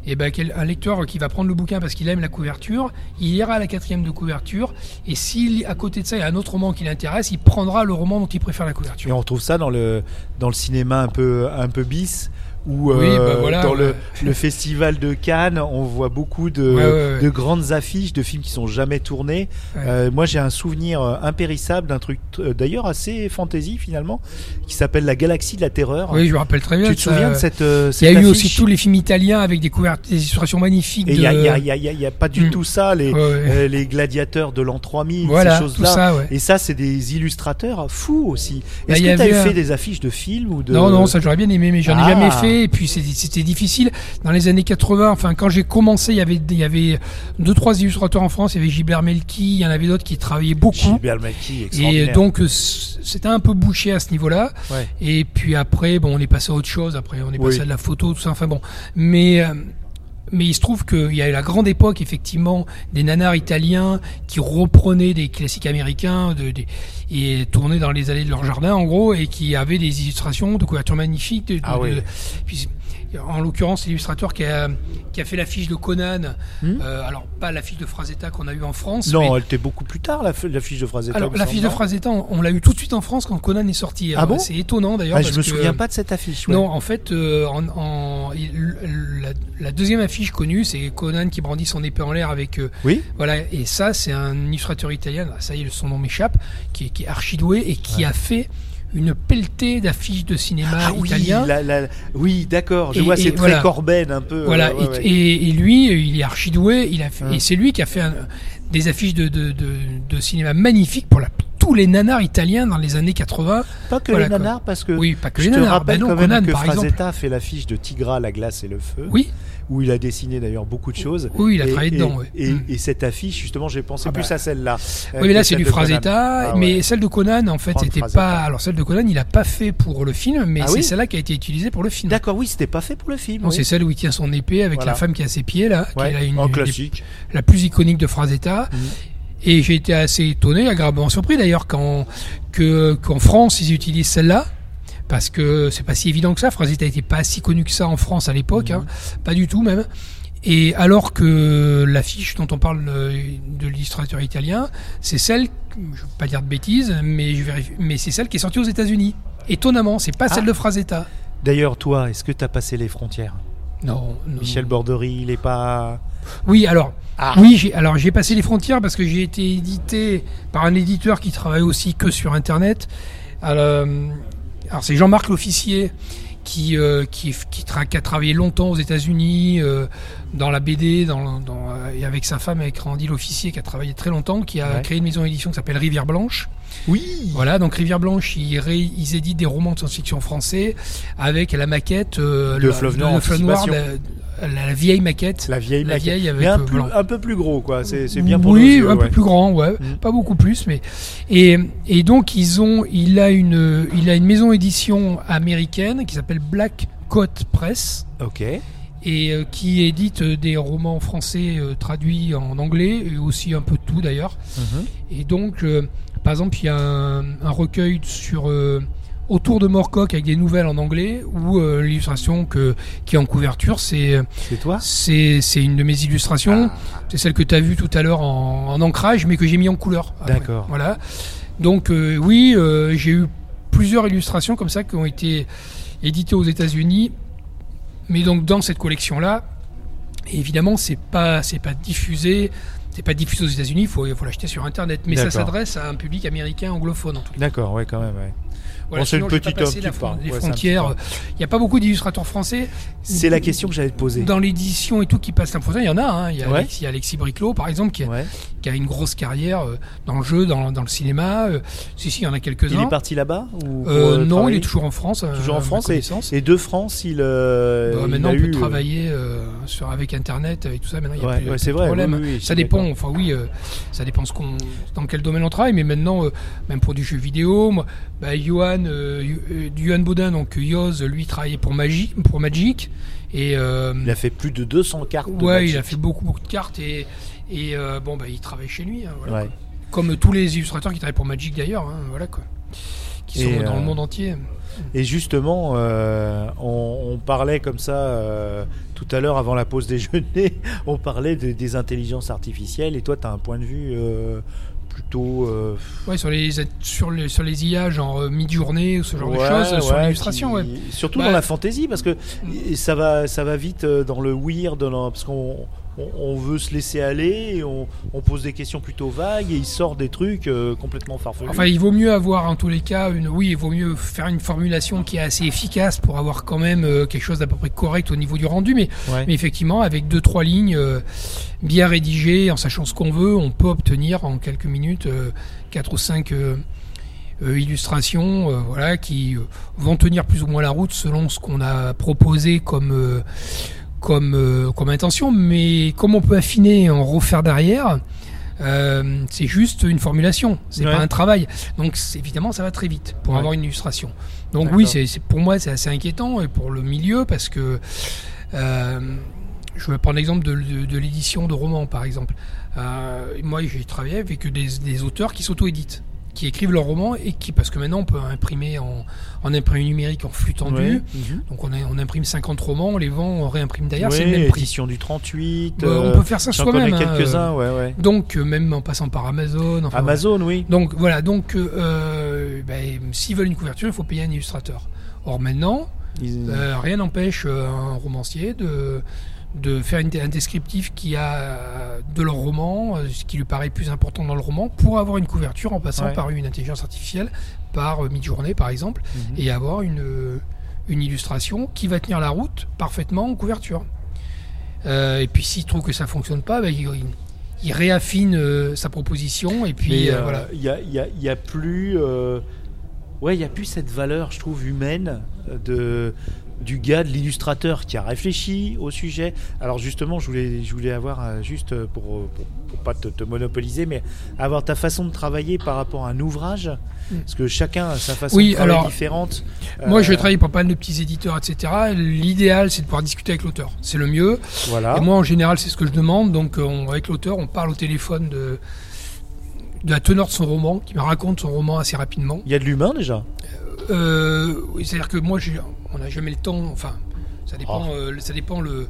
eh ben, un lecteur qui va prendre le bouquin parce qu'il aime la couverture, il lira la quatrième de couverture, et si à côté de ça il y a un autre roman qui l'intéresse, il prendra le roman dont il préfère la Et couverture. on retrouve ça dans le, dans le cinéma un peu, un peu bis, où Oui, euh, bah voilà, dans le, le festival de Cannes, on voit beaucoup de, Ouais, ouais, ouais. de grandes affiches de films qui sont jamais tournés. Euh, moi, j'ai un souvenir euh, impérissable d'un truc d'ailleurs assez fantasy finalement, qui s'appelle La Galaxie de la Terreur. Oui, je me rappelle très bien. tu te ça. souviens de cette, euh, Il y a cette eu aussi tous les films italiens avec des des illustrations magnifiques. Il de... y a, y a- y a- y a- pas du Mm. tout ça, les, euh, gladiateurs de l'an 3000, Voilà, ces choses-là. ça, ouais. Et ça, c'est des illustrateurs fous aussi. Bah, Est-ce que tu as un- fait des affiches de films ou de... Non, non, ça j'aurais bien aimé, mais j'en ai Ah. jamais fait. Et puis c'était difficile. Dans les années 80, enfin quand j'ai commencé, il y avait il y avait deux trois illustrateurs en France. Il y avait Gilbert Melki, il y en avait d'autres qui travaillaient beaucoup. Gilbert Malky, Et donc euh, c'était un peu bouché à ce niveau-là. Ouais. Et puis après, bon, on est passé à autre chose. Après, on est passé à de la photo, tout ça. Enfin bon, mais euh, mais il se trouve qu'il y a eu la grande époque, effectivement, des nanars italiens qui reprenaient des classiques américains de, et tournaient dans les allées de leur jardin, en gros, et qui avaient des illustrations de couverture magnifiques. De, de- Ah oui. de- puis, en l'occurrence, l'illustrateur qui a, qui a fait l'affiche de Conan, euh, alors pas l'affiche de Frazetta qu'on a eu en France, Hmm. Non, mais- elle était beaucoup plus tard, la, f- la fiche de Frazetta. alors il me la semble, fiche de Frazetta, on, on l'a eu tout de suite en France quand Conan est sorti. Ah Alors, bon? C'est étonnant d'ailleurs. Ah, je me que- souviens pas de cette affiche. ouais. Non, en fait, euh, en, en- il- la, la deuxième affiche connue, c'est Conan qui brandit son épée en l'air avec. euh, Oui voilà, et ça, c'est un illustrateur italien, là, ça y est, son nom m'échappe, qui, est- qui est archi doué et qui a fait une pelletée d'affiches de cinéma Ah oui, italien. la- la- oui, d'accord. Je Et- vois, c'est très voilà. Corben un peu. Voilà, euh, ouais, et, ouais. et- et lui, il est archi doué, il a fait- Hein. et c'est lui qui a fait un- des affiches de, de, de, de cinéma magnifiques pour la, tous les nanars italiens dans les années 80. Pas que voilà, les quoi. nanars, parce que Oui, pas que je les te nanars. rappelle Ben non, quand même Conan, que par exemple. Frazetta fait l'affiche de Tigra, la glace et le feu, Oui, où il a dessiné d'ailleurs beaucoup de choses. oui, il a Et- travaillé et- dedans. ouais. Et, Mm. et cette affiche, justement, j'ai pensé Ah plus bah. à celle-là. euh, Oui, mais que là c'est du. Frazetta, Ah mais ouais. celle de Conan en fait c'était pas. Alors celle de Conan il a pas fait pour le film, mais Ah c'est oui celle-là qui a été utilisée pour le film. D'accord, oui, c'était pas fait pour le film. Oui. c'est celle où il tient son épée avec Voilà. la femme qui a ses pieds là, qui Ouais, est la, une, en une- classique. la plus iconique de Frazetta. Mhm. Et j'ai été assez étonné, agréablement surpris d'ailleurs qu'en France ils utilisent celle-là. Parce que c'est pas si évident que ça. Frazetta n'était pas si connu que ça en France à l'époque, hein. pas du tout même. Et alors que l'affiche dont on parle euh, de l'illustrateur italien, c'est celle, je veux pas dire de bêtises, mais je vérifie, mais c'est celle qui est sortie aux États-Unis. Étonnamment, c'est pas Ah. celle de Frazetta. D'ailleurs, toi, est-ce que tu as passé les frontières? Non, non. Michel Bordery, il est pas. Oui, alors, Ah. oui, j'ai, alors j'ai passé les frontières parce que j'ai été édité par un éditeur qui travaille aussi que sur Internet. Alors, alors c'est Jean-Marc l'officier qui euh, qui, qui, tra- qui a travaillé longtemps aux États-Unis euh, dans la BD, dans, dans, euh, et avec sa femme, avec Randy l'officier, qui a travaillé très longtemps, qui a Ouais. créé une maison d'édition qui s'appelle Rivière Blanche. Oui Voilà, donc Rivière Blanche, ils, ils éditent des romans de science-fiction français avec la maquette De Fleuve Noir, de Fleuve Noir. La, vieille maquette. La vieille La maquette. vieille avec Mais un, euh, plus- un peu plus gros, quoi. C'est c'est bien pour oui, yeux, un peu plus grand, ouais, Mm. pas beaucoup plus, mais et, et donc ils ont, il a une, il a une maison édition américaine qui s'appelle Black Coat Press Ok. et euh, qui édite euh, des romans français euh, traduits en anglais et aussi un peu de tout d'ailleurs. Mhm. Et donc, par exemple, il y a un, un recueil sur autour de Morcock avec des nouvelles en anglais où euh, l'illustration que qui est en couverture, c'est C'est toi c'est c'est une de mes illustrations. Ah. C'est celle que tu as vue tout à l'heure en, en ancrage, mais que j'ai mis en couleur. D'accord. Voilà. Donc euh, oui, euh, j'ai eu plusieurs illustrations comme ça qui ont été éditées aux États-Unis, mais donc dans cette collection-là, évidemment, c'est pas c'est pas diffusé. C'est pas diffusé aux États-Unis, il faut, faut l'acheter sur Internet. Mais ça s'adresse à un public américain anglophone en tout cas. D'accord, ouais, quand même, ouais. Voilà, Bon, c'est une pas petit la fron- les Ouais, frontières. Il n'y a pas beaucoup d'illustrateurs français. C'est la question que j'allais te poser. Dans l'édition et tout qui passe frontière, il y en a. hein. Il y a, Ouais. Alexis, il y a Alexis Briclot, par exemple, qui, a- Ouais. qui a une grosse carrière euh, dans le jeu, dans, dans le cinéma. Euh, si, si, il y en a Il quelques-uns. est parti là-bas ou Euh, non, il est toujours en France. Toujours en France et, et de France, il, euh, Bah, il maintenant, a on peut eu, travailler euh, sur, avec Internet et tout ça. Maintenant, il y a plus, de vrai, problème. oui, oui, je ça dépend. Enfin, oui, ça dépend ce qu'on, dans quel domaine on travaille. Mais maintenant, même pour du jeu vidéo, bah, Johan, euh, euh, Johan Baudin, donc Yoz, lui, travaillait pour Magic, pour Magic. Et euh, Il a fait plus de 200 cartes. de ouais, Magic. il a fait beaucoup, beaucoup de cartes et et bon, bah, il travaille chez lui. hein, voilà. Ouais. Comme tous les illustrateurs qui travaillent pour Magic d'ailleurs. hein, voilà quoi. Qui sont Et, dans le monde entier. Et justement, euh, on, on parlait comme ça euh, tout à l'heure avant la pause déjeuner, on parlait de- des intelligences artificielles et toi tu as un point de vue euh, plutôt... euh, Ouais, sur les sur les sur les IA genre euh, mid-journée ou ce genre ouais, de choses sur l'illustration. Ouais. Surtout Bah, dans la fantaisie parce que ça va, ça va vite euh, dans le weird, dans- parce qu'on on, on veut se laisser aller, et on, on pose des questions plutôt vagues et il sort des trucs euh, complètement farfelus. Enfin, il vaut mieux avoir en tous les cas une. Oui, il vaut mieux faire une formulation qui est assez efficace pour avoir quand même euh, quelque chose d'à peu près correct au niveau du rendu. Mais, Ouais. mais effectivement, avec deux trois lignes euh, bien rédigées, en sachant ce qu'on veut, on peut obtenir en quelques minutes quatre ou cinq euh, illustrations, euh, voilà, qui euh, vont tenir plus ou moins la route selon ce qu'on a proposé comme comme euh, comme intention. Mais comme on peut affiner et en refaire derrière. euh, c'est juste une formulation, c'est Ouais. pas un travail. Donc évidemment, ça va très vite pour Ouais. avoir une illustration. Donc oui, c'est c'est- pour moi c'est assez inquiétant et pour le milieu parce que euh, je vais prendre l'exemple de, de- de l'édition de romans, par exemple. Euh, moi, j'ai travaillé avec des, des auteurs qui s'auto-éditent, qui écrivent leurs romans et qui, parce que maintenant, on peut imprimer en, en imprimé numérique en flux tendu. Ouais. Mhm. Donc, on, a- on imprime 50 romans, on les vend, on réimprime derrière, c'est Ouais, le même prix. édition du 38. Bah, euh, on peut faire ça soi-même. connais hein, quelques-uns, ouais, ouais. euh, Donc, euh, même en passant par Amazon. enfin, Amazon, oui. donc voilà, donc euh, euh, ben, s'ils veulent une couverture, il faut payer un illustrateur. Or maintenant, Ils- euh, rien n'empêche euh, un romancier de, de faire une- un descriptif qui a euh, de leur roman, euh, ce qui lui paraît plus important dans le roman, pour avoir une couverture en passant Ouais. par une intelligence artificielle, par euh, Midjourney par exemple, Mhm. et avoir une, une illustration qui va tenir la route parfaitement en couverture. Euh, et puis s'il trouve que ça fonctionne pas, ben, il, il- il réaffine euh, sa proposition et puis euh, voilà. il y a, a- plus, ouais, il y a plus cette valeur, je trouve, humaine de du gars, de l'illustrateur qui a réfléchi au sujet. Alors justement, je voulais, je voulais avoir euh, juste euh, pour, euh, pour, pour pas te, te monopoliser, mais avoir ta façon de travailler par rapport à un ouvrage, parce que chacun a sa façon Mm. Oui, de travailler alors, différente. Moi, je Euh, travaille pour pas mal de petits éditeurs, etc. L'idéal, c'est de pouvoir discuter avec l'auteur. C'est le mieux. Voilà. Et moi, en général, c'est ce que je demande. Donc, on- avec l'auteur, on parle au téléphone de, de la teneur de son roman, qui me raconte son roman assez rapidement. Il y a de l'humain déjà? Euh, C'est-à-dire que moi, on n'a jamais le temps. Enfin, ça dépend. Oh. euh, ça dépend le.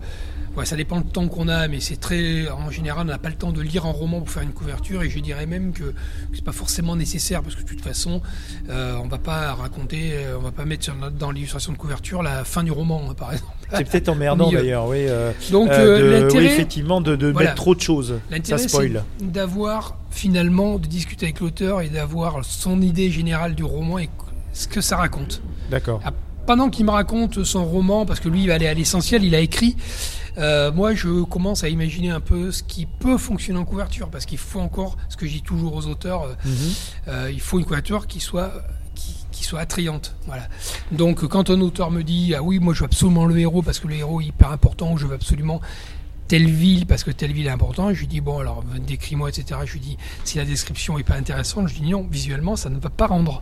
Ouais, ça dépend le temps qu'on a, mais c'est très. En général, on n'a pas le temps de lire un roman pour faire une couverture, et je dirais même que, que c'est pas forcément nécessaire parce que de toute façon, euh, on va pas raconter, euh, on va pas mettre sur- dans l'illustration de couverture la fin du roman, hein, par exemple. C'est peut-être emmerdant d'ailleurs, oui. euh, Donc euh, de- oui, l'intérêt, effectivement, de, de Voilà. mettre trop de choses. Ça spoil. d'avoir finalement de discuter avec l'auteur et d'avoir son idée générale du roman et ce que ça raconte. D'accord. Ah, Pendant qu'il me raconte son roman, parce que lui il va aller à l'essentiel, il a écrit. euh, moi, je commence à imaginer un peu ce qui peut fonctionner en couverture, parce qu'il faut encore, ce que je dis toujours aux auteurs, euh, Mhm. euh, il faut une couverture qui soit qui, qui soit attrayante. Voilà. Donc quand un auteur me dit ah oui moi je veux absolument le héros parce que le héros est hyper important, je veux absolument telle ville parce que telle ville est importante, je lui dis bon alors décris-moi etc. Je lui dis si la description est pas intéressante, je lui dis non visuellement ça ne va pas rendre.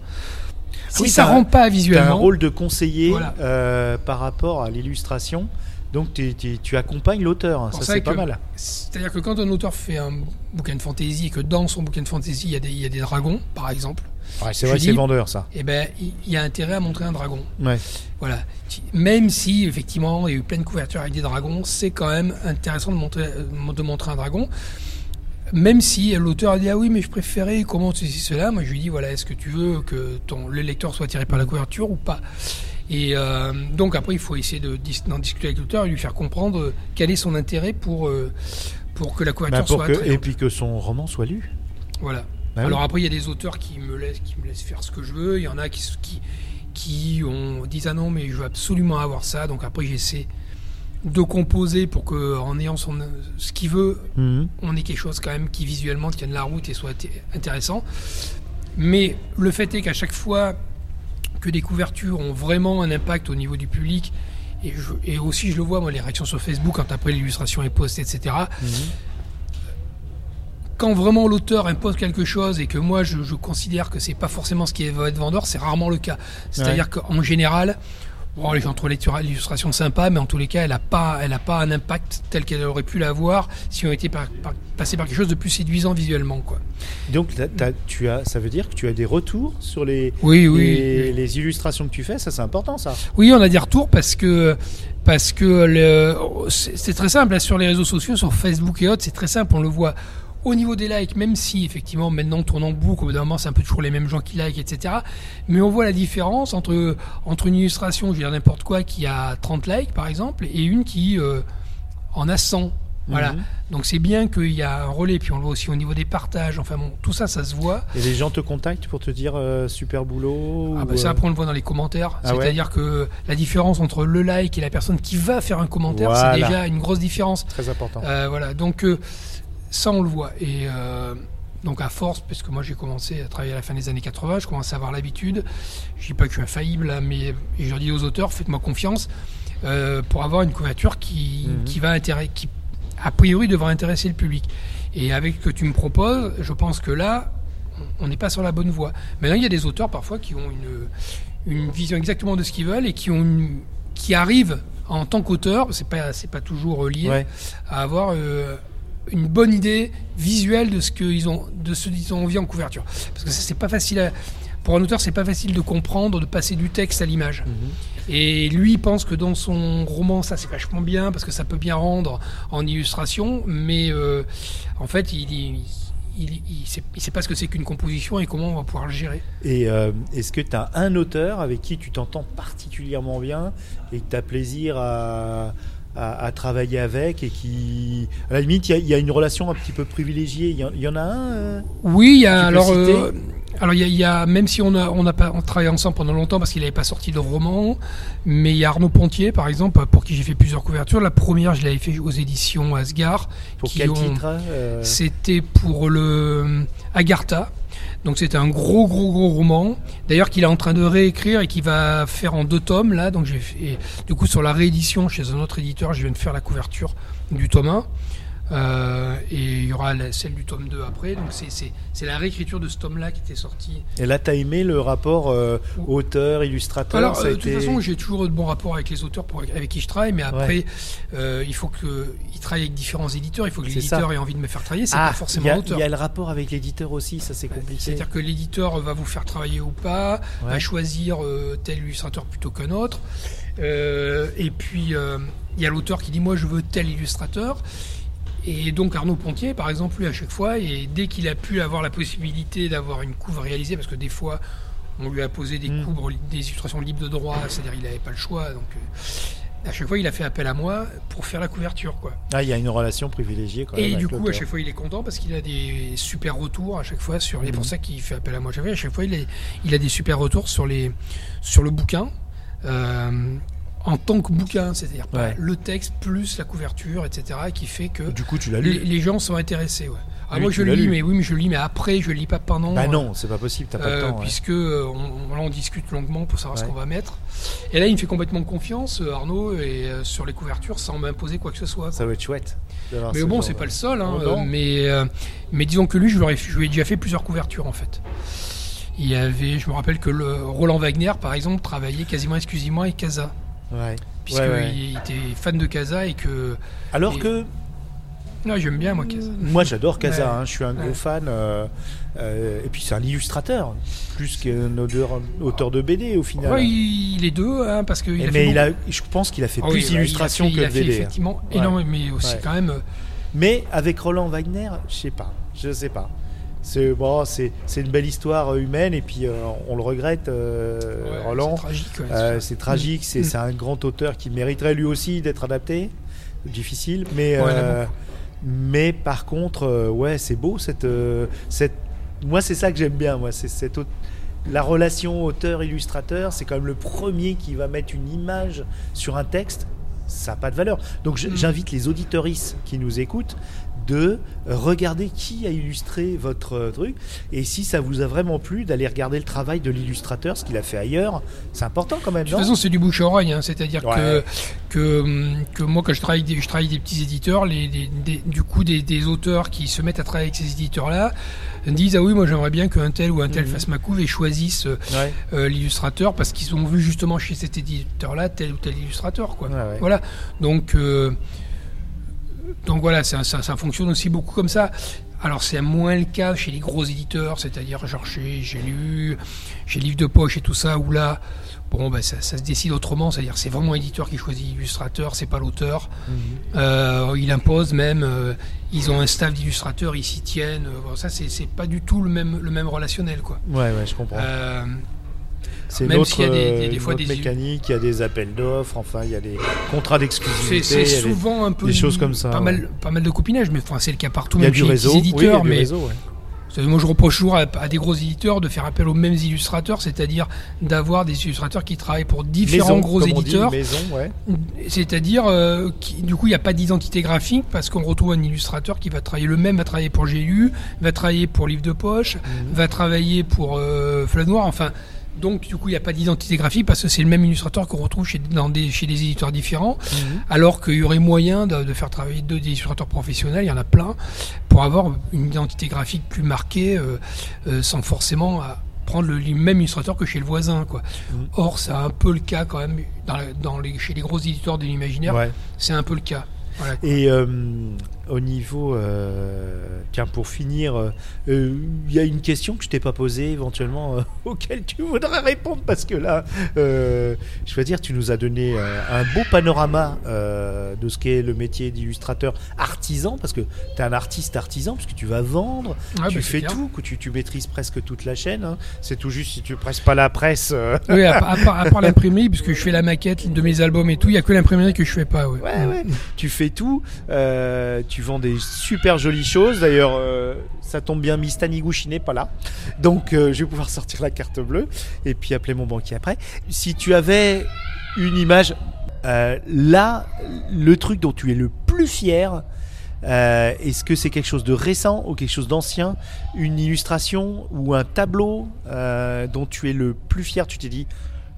Si Oui, ça rend pas Tu as un visuellement, rôle de conseiller Voilà. euh, par rapport à l'illustration. Donc tu- tu- tu accompagnes l'auteur. hein. Ça ça c'est pas mal. c'est-à-dire que quand un auteur fait un bouquin de fantasy et que dans son bouquin de fantasy il y a des, il y a des dragons par exemple, Ouais, c'est vrai, c'est vendeur ça. eh ben il y a intérêt à montrer un dragon. Ouais. Voilà. Même si, effectivement, il y a eu plein de couvertures avec des dragons, c'est quand même intéressant de montrer, euh, de montrer un dragon. Même si l'auteur a dit Ah oui, mais je préférais comment ceci, cela, moi je lui dis Voilà, est-ce que tu veux que ton, le lecteur soit attiré par la couverture ou pas? Et euh, donc après, il faut essayer de d'en discuter avec l'auteur et lui faire comprendre euh, quel est son intérêt pour, euh, pour que la couverture Bah, pour soit que, et puis que son roman soit lu. Voilà. Bah oui. Alors après, il y a des auteurs qui me laissent, qui me laissent faire ce que je veux. Il y en a qui, qui, qui ont, disent ah non, mais je veux absolument avoir ça. Donc après, j'essaie de composer pour que, en ayant son, ce qu'il veut, Mhm. on ait quelque chose quand même qui visuellement tienne la route et soit intéressant. Mais le fait est qu'à chaque fois que des couvertures ont vraiment un impact au niveau du public, et, je- et aussi je le vois, moi, les réactions sur Facebook quand après l'illustration est postée, etc. Mhm. Quand vraiment l'auteur impose quelque chose et que moi je, je considère que c'est pas forcément ce qui va être vendeur, c'est rarement le cas. C'est-à-dire qu'en général, bon, les gens trouvent l'illustration sympa, mais en tous les cas, elle n'a pas, elle a pas un impact tel qu'elle aurait pu l'avoir si on était par, par- passé par quelque chose de plus séduisant visuellement. Quoi. Donc tu as, ça veut dire que tu as des retours sur les, Oui, oui. les, les illustrations que tu fais? Ça c'est important ça. Oui, on a des retours parce que parce que c'est c'est très simple là, sur les réseaux sociaux, sur Facebook et autres, c'est très simple, on le voit au niveau des likes, même si effectivement maintenant on tourne en boucle, au bout d'un moment c'est un peu toujours les mêmes gens qui like, etc. Mais on voit la différence entre entre une illustration, je veux dire n'importe quoi, qui a 30 likes par exemple, et une qui euh, en a 100. Voilà. Mhm. Donc c'est bien qu'il y a un relais, puis on le voit aussi au niveau des partages. Enfin bon, tout ça, ça se voit. Et les gens te contactent pour te dire euh, super boulot. Ah ou, bah ça euh, après on le voit dans les commentaires. Ah ouais C'est-à-dire que la différence entre le like et la personne qui va faire un commentaire, Voilà. c'est déjà une grosse différence. Très important. Euh, voilà, donc euh, ça on le voit. Et euh, donc à force, parce que moi j'ai commencé à travailler à la fin des années 80, je commence à avoir l'habitude. Je dis pas que je suis infaillible, hein, mais je dis aux auteurs, faites-moi confiance euh, pour avoir une couverture qui, Mhm. qui va intéresser, qui a priori devra intéresser le public. Et avec ce que tu me proposes, je pense que là, on n'est pas sur la bonne voie. Maintenant, il y a des auteurs parfois qui ont une, une vision exactement de ce qu'ils veulent et qui ont une- qui arrivent en tant qu'auteur, c'est pas c'est pas toujours lié, Ouais. à avoir euh, une bonne idée visuelle de ce qu'ils ont de ce qu'ils ont envie en couverture. Parce que ça, c'est pas facile à, pour un auteur, c'est pas facile de comprendre, de passer du texte à l'image. Et lui il pense que dans son roman, ça c'est vachement bien parce que ça peut bien rendre en illustration, mais euh, en fait, il, il, il, sait, il sait pas ce que c'est qu'une composition et comment on va pouvoir le gérer. Et euh, est-ce que tu as un auteur avec qui tu t'entends particulièrement bien et que tu as plaisir à, à, à travailler avec et qui, à la limite, il y a- il y, a une relation un petit peu privilégiée. Il y, en- il y en a un euh Oui, il y a Tu peux alors. euh, alors il y, a, il y a- même si on a on a pas on travaillé ensemble pendant longtemps parce qu'il n'avait pas sorti de roman, mais il y a Arnaud Pontier par exemple pour qui j'ai fait plusieurs couvertures. La première je l'avais fait aux éditions Asgard. Pour qui quel ont- titre euh, C'était pour le Agartha. Donc c'était un gros gros gros roman. D'ailleurs qu'il est en train de réécrire et qui va faire en deux tomes là. Donc j'ai fait du coup sur la réédition chez un autre éditeur, je viens de faire la couverture du tome 1. Euh, et il y aura la- celle du tome 2 après. Donc c'est- la réécriture de ce tome-là qui était sorti. Et là, tu as aimé le rapport euh, auteur-illustrateur Alors, ça a euh, de toute façon, j'ai toujours de bons rapports avec les auteurs pour- avec qui je travaille, mais après, il faut qu'ils travaillent avec différents éditeurs. Il faut que l'éditeur ait envie de me faire travailler. C'est Ah, pas forcément l'auteur. il y a le rapport avec l'éditeur aussi, ça c'est compliqué. C'est-à-dire que l'éditeur va vous faire travailler ou pas, Ouais. va choisir tel illustrateur plutôt qu'un autre. Et puis, il y a l'auteur qui dit Moi, je veux tel illustrateur. Et donc, Arnaud Pontier, par exemple, lui, à chaque fois, et dès qu'il a pu avoir la possibilité d'avoir une couve réalisée, parce que des fois, on lui a posé des Mm. couves, des illustrations libres de droit, c'est-à-dire il n'avait pas le choix. Donc, euh, à chaque fois, il a fait appel à moi pour faire la couverture. quoi. Ah, il y a une relation privilégiée quand même. Et du coup, à chaque fois, il est content parce qu'il a des super retours à chaque fois sur. Et pour ça qu'il fait appel à moi. à chaque fois. À chaque fois, il, est- il a des super retours sur les sur le bouquin. euh, en tant que bouquin, c'est-à-dire Ouais. le texte plus la couverture, etc., qui fait que Du coup, tu l'as les, lu les gens sont intéressés. Ouais. Ah, moi, je lis, lu. mais oui, mais je lis, mais après, je lis pas pendant. Bah euh, non, c'est pas possible, t'as pas euh, le temps. ouais. puisque euh, on, là, on discute longuement pour savoir Ouais. ce qu'on va mettre. Et là, il me fait complètement confiance, euh, Arnaud, et euh, sur les couvertures, sans m'imposer quoi que ce soit. Ça va être chouette. Mais ce bon, c'est pas le seul. Hein, Oh, euh, mais, mais disons que lui, je lui, aurais- je lui ai déjà fait plusieurs couvertures en fait. Il y avait, je me rappelle que le Roland Wagner, par exemple, travaillait quasiment exclusivement avec Casa, Ouais. puisqu'il Ouais, ouais. était fan de Casa et que. Alors Et- que Non, j'aime bien moi Casa. moi j'adore Casa, Ouais. hein, je suis un gros fan. euh, euh, et puis c'est un illustrateur, plus qu'un auteur, auteur de BD au final. Ouais, il, est deux, hein, parce que. Et il a mais fait il a, je pense qu'il a fait Ah plus d'illustrations que de BD. hein. effectivement énormément, mais aussi quand même. euh, Mais avec Roland Wagner, je sais pas, je sais pas. C'est bon, c'est une belle histoire euh, humaine et puis euh, on le regrette, euh, ouais, Roland. C'est tragique. ouais, c'est- c'est tragique, c'est Mm. c'est un grand auteur qui mériterait lui aussi d'être adapté. Difficile, mais Ouais, mais par contre, ouais, c'est beau cette cette. Moi, c'est ça que j'aime bien. Moi, c'est cette la relation auteur-illustrateur. C'est quand même le premier qui va mettre une image sur un texte. Ça n'a pas de valeur. Donc, Mm. j'invite les auditeuristes qui nous écoutent de regarder qui a illustré votre euh, truc et si ça vous a vraiment plu d'aller regarder le travail de l'illustrateur, ce qu'il a fait ailleurs. C'est important quand même, De toute façon, c'est du bouche à oreille, hein, c'est-à-dire Ouais. que, que, hum, que moi, quand je travaille, des, je travaille des petits éditeurs, les, des- des- du coup, des, auteurs qui se mettent à travailler avec ces éditeurs-là disent Ah oui, moi j'aimerais bien qu'un tel ou un tel Mhm. fasse ma couve et choisissent euh, Ouais. euh, l'illustrateur parce qu'ils ont vu justement chez cet éditeur-là tel ou tel illustrateur. Quoi. Ouais. Voilà. Donc, euh, donc voilà, ça, ça, ça fonctionne aussi beaucoup comme ça. Alors c'est moins le cas chez les gros éditeurs, c'est-à-dire genre chez j'ai lu, chez Livre de Poche et tout ça, où là, bon, ben, ça, ça se décide autrement, c'est-à-dire c'est vraiment l'éditeur qui choisit l'illustrateur, c'est pas l'auteur. Mhm. Euh, il impose même, euh, ils ont un staff d'illustrateurs, ils s'y tiennent. euh, bon, ça c'est c'est pas du tout le même, le même relationnel, quoi. Ouais, ouais, je comprends. C'est même s'il y a des- des- euh, des fois notre des- mécanique, il y a des appels d'offres, enfin, il y a des contrats d'exclusivité. c'est souvent un peu des choses comme ça, pas ouais. mal, pas mal de copinage, mais enfin c'est le cas partout, Il y a du réseau, petits oui, il y a éditeurs, du mais réseau, ouais. Moi, je reproche toujours à, à des gros éditeurs de faire appel aux mêmes illustrateurs, c'est-à-dire d'avoir des illustrateurs qui travaillent pour différents Maison, gros dit, éditeurs. maison, ouais. C'est-à-dire, euh, qui- du coup, il n'y a pas d'identité graphique parce qu'on retrouve un illustrateur qui va travailler le même, va travailler pour GLU, va travailler pour Livre de Poche, Mhm. va travailler pour euh, Noir, enfin. Donc, du coup, il n'y a pas d'identité graphique parce que c'est le même illustrateur qu'on retrouve chez, dans des, chez des éditeurs différents. Mhm. Alors qu'il y aurait moyen de, de faire travailler deux illustrateurs professionnels, il y en a plein, pour avoir une identité graphique plus marquée euh, euh, sans forcément, à- prendre le même illustrateur que chez le voisin. Quoi. Mhm. Or, c'est un peu le cas quand même dans la- dans les, chez les gros éditeurs de l'imaginaire. Ouais. C'est un peu le cas. Voilà. Et euh, au niveau, euh, tiens, pour finir, euh, euh, il y a une question que je t'ai pas posée éventuellement euh, auquel tu voudrais répondre parce que là, je veux dire, tu nous as donné un beau panorama de ce qu'est le métier d'illustrateur artisan parce que tu es un artiste artisan puisque tu vas vendre, Ah, tu bah, c'est fais tout, que tu, tu maîtrises presque toute la chaîne. hein. C'est tout juste si tu presses pas la presse. Oui, à, part- à part, à part l'imprimerie, puisque je fais la maquette de mes albums et tout, il y a que l'imprimerie que je fais pas. Ouais. Ouais, ouais. Tu fais tout. euh, tu vends des super jolies choses. D'ailleurs, euh, ça tombe bien, Miss Taniguchi n'est pas là. Donc, euh, je vais pouvoir sortir la carte bleue et puis appeler mon banquier après. Si tu avais une image, euh, là, le truc dont tu es le plus fier, est-ce que c'est quelque chose de récent ou quelque chose d'ancien? Une illustration ou un tableau dont tu es le plus fier? Tu t'es dit,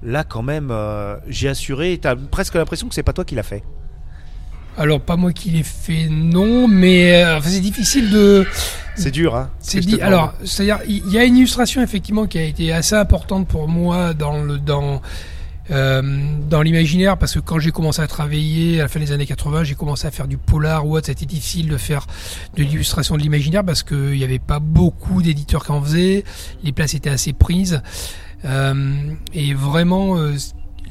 là quand même, j'ai assuré. Tu as presque l'impression que c'est pas toi qui l'as fait. Alors, pas moi qui l'ai fait, non, mais euh, enfin, c'est difficile de. C'est dur, hein ce C'est dit. Alors, c'est-à-dire, il y a une illustration effectivement qui a été assez importante pour moi dans le dans euh, dans l'imaginaire parce que quand j'ai commencé à travailler à la fin des années 80, j'ai commencé à faire du polar ou autre. C'était difficile de faire de l'illustration de l'imaginaire parce qu'il n'y avait pas beaucoup d'éditeurs qui en faisaient. Les places étaient assez prises Euh, et vraiment euh,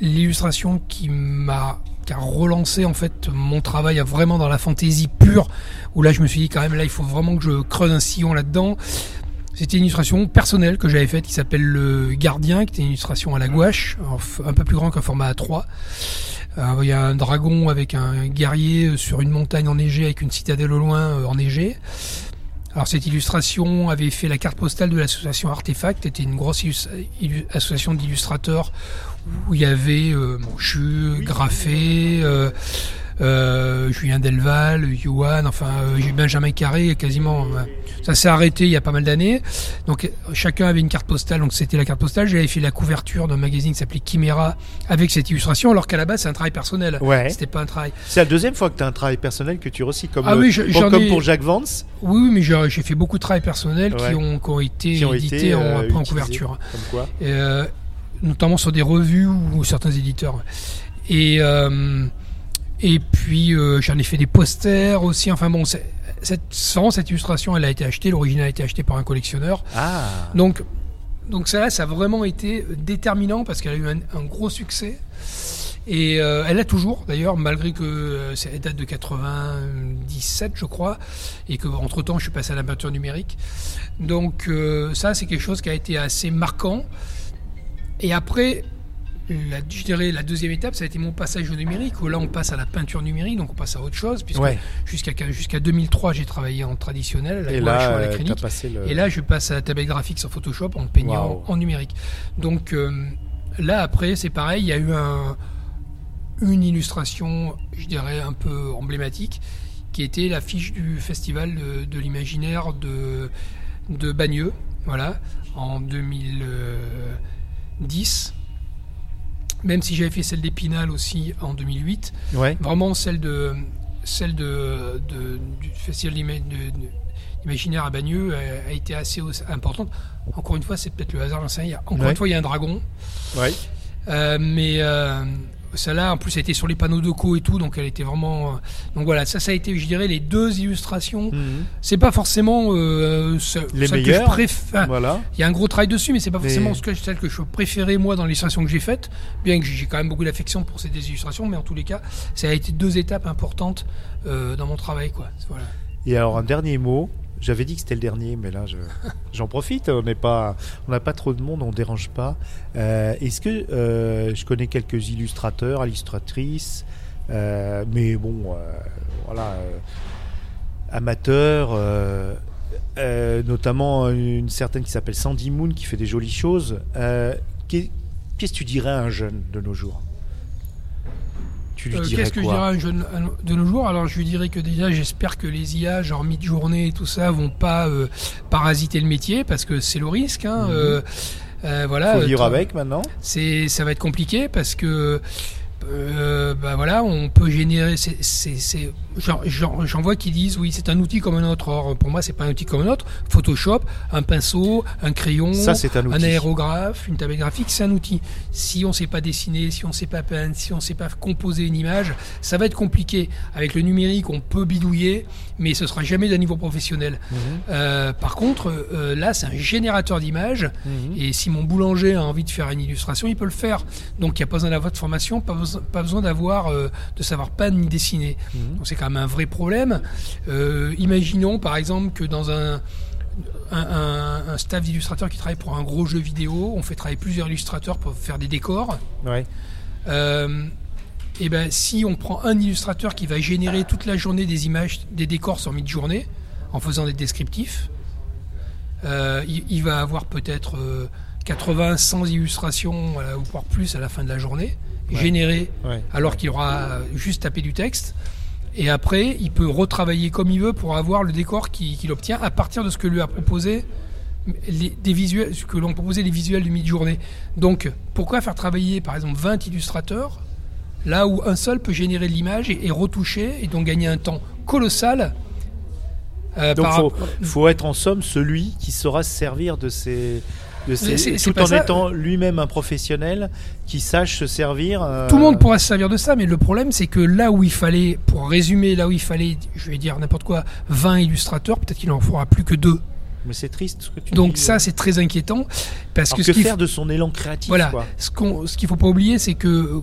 l'illustration qui m'a a relancé en fait mon travail vraiment dans la fantaisie pure où là je me suis dit quand même là il faut vraiment que je creuse un sillon là-dedans c'était une illustration personnelle que j'avais faite qui s'appelle Le Gardien, qui était une illustration à la gouache, un peu plus grand qu'un format A3. Euh, Il y a un dragon avec un guerrier euh, sur une montagne enneigée avec une citadelle au loin euh, enneigée. Alors cette illustration avait fait la carte postale de l'association Artefact, c'était une grosse association d'illustrateurs où il y avait euh, Monchu, Graffé, euh, euh, Julien Delval, Johan, enfin Benjamin Carré, quasiment. ça s'est arrêté il y a pas mal d'années. Donc chacun avait une carte postale, donc c'était la carte postale. J'avais fait la couverture d'un magazine qui s'appelait Chimera avec cette illustration, alors qu'à la base c'est un travail personnel. Ouais. C'était pas un travail. C'est la deuxième fois que tu as un travail personnel que tu recycles comme, Ah oui, je- pour, comme ai- pour Jacques Vance, Oui, oui, mais j'ai fait beaucoup de travail personnel Ouais. qui, ont, qui ont été qui ont édités été en, euh, après en utilisés. couverture. Comme quoi Euh, notamment sur des revues ou certains éditeurs. Et, euh, et puis euh, j'en ai fait des posters aussi. Enfin bon, cette, sans cette illustration, elle a été achetée, l'original a été acheté par un collectionneur. Ah Donc, donc ça, ça a vraiment été déterminant parce qu'elle a eu un, un gros succès. Et euh, elle a toujours, d'ailleurs, malgré que euh, c'est- elle date de 97, je crois, et que entre temps, je suis passé à la peinture numérique. Donc euh, ça, c'est quelque chose qui a été assez marquant. Et après, la, je dirais la deuxième étape, ça a été mon passage au numérique, où là, on passe à la peinture numérique, donc on passe à autre chose, puisque Ouais. jusqu'à jusqu'à 2003, j'ai travaillé en traditionnel, à la Et gouache ou là, à passé le... Et là, je passe à la tablette graphique sur Photoshop en peignant en numérique. Donc euh, là, après, c'est pareil, il y a eu un, une illustration, je dirais, un peu emblématique, qui était l'affiche du festival de, de l'imaginaire de, de Bagneux, voilà, en 2010. Même si j'avais fait celle d'Épinal aussi en 2008, Ouais. vraiment celle de celle de, de- du festival d'imaginaire à Bagneux a, a été assez importante. Encore une fois, c'est peut-être le hasard, j'en sais rien. Encore Ouais. une fois, il y a un dragon, Ouais. Euh, mais euh, celle-là, en plus, elle était sur les panneaux de co et tout, donc elle était vraiment. euh, donc voilà, ça, ça a été, je dirais, les deux illustrations. Mhm. C'est pas forcément euh, ce- Les celle que je préfère. Voilà. Il y a un gros travail dessus, mais c'est pas Mais- forcément ce que, celle que je préférais moi dans l'illustration que j'ai faite, bien que j'ai quand même beaucoup d'affection pour ces deux illustrations, mais en tous les cas, ça a été deux étapes importantes euh, dans mon travail, quoi. Voilà. Et alors un dernier mot. J'avais dit que c'était le dernier, mais là je- j'en profite. On n'est pas, on n'a pas trop de monde, on dérange pas. Euh, Est-ce que euh, je connais quelques illustrateurs, illustratrices, euh, mais bon, euh, voilà, euh, amateurs, euh, euh, notamment une certaine qui s'appelle Sandy Moon qui fait des jolies choses. Euh, qu'est- Qu'est-ce que tu dirais à un jeune de nos jours? Tu lui Euh, dirais Qu'est-ce que je dirais à un jeune de nos jours? Alors je lui dirais que déjà j'espère que les IA, genre mid-journée et tout ça, vont pas euh, parasiter le métier parce que c'est le risque. Hein, euh, voilà, Faut vivre avec maintenant. c'est ça va être compliqué parce que euh, bah voilà, on peut générer. J'en vois qui disent oui, c'est un outil comme un autre. Or, pour moi, c'est pas un outil comme un autre. Photoshop, un pinceau, un crayon, Ça, un outil. aérographe, une tablette graphique, c'est un outil. Si on sait pas dessiner, si on sait pas peindre, si on sait pas composer une image, ça va être compliqué. Avec le numérique, on peut bidouiller, mais ce sera jamais d'un niveau professionnel. Mhm. Euh, par contre, euh, là, c'est un générateur d'images. Mhm. Et si mon boulanger a envie de faire une illustration, il peut le faire. Donc il n'y a pas besoin d'avoir de formation, pas besoin, pas besoin d'avoir euh, de savoir peindre ni dessiner. Mhm. Donc c'est quand même un vrai problème. Euh, imaginons par exemple que dans un un, staff d'illustrateurs qui travaille pour un gros jeu vidéo, on fait travailler plusieurs illustrateurs pour faire des décors. Ouais. Euh, et ben si on prend un illustrateur qui va générer toute la journée des images, des décors sur mid-journée, en faisant des descriptifs, il, il va avoir peut-être euh, 80, 100 illustrations, voilà, ou voire plus à la fin de la journée, Ouais. Ouais. alors qu'il aura juste tapé du texte. Et après, il peut retravailler comme il veut pour avoir le décor qui- qu'il obtient à partir de ce que lui a proposé, les, des visuels, ce que l'on proposait les visuels du mid-journée. Donc, pourquoi faire travailler par exemple 20 illustrateurs là où un seul peut générer l'image et, et retoucher et donc gagner un temps colossal euh, Donc par faut, faut être en somme celui qui saura se servir de ces, de c'est- c'est tout en ça. étant lui-même un professionnel qui sache se servir. euh, Tout le monde pourra se servir de ça, mais le problème c'est que là où il fallait, pour résumer, là où il fallait, je vais dire n'importe quoi, 20 illustrateurs, peut-être qu'il en fera plus que deux. Mais c'est triste ce que tu Donc dis. ça c'est très inquiétant parce que, que, ce qu'il faire de son élan créatif voilà, quoi? ce qu'on, ce qu'il faut pas oublier c'est que euh,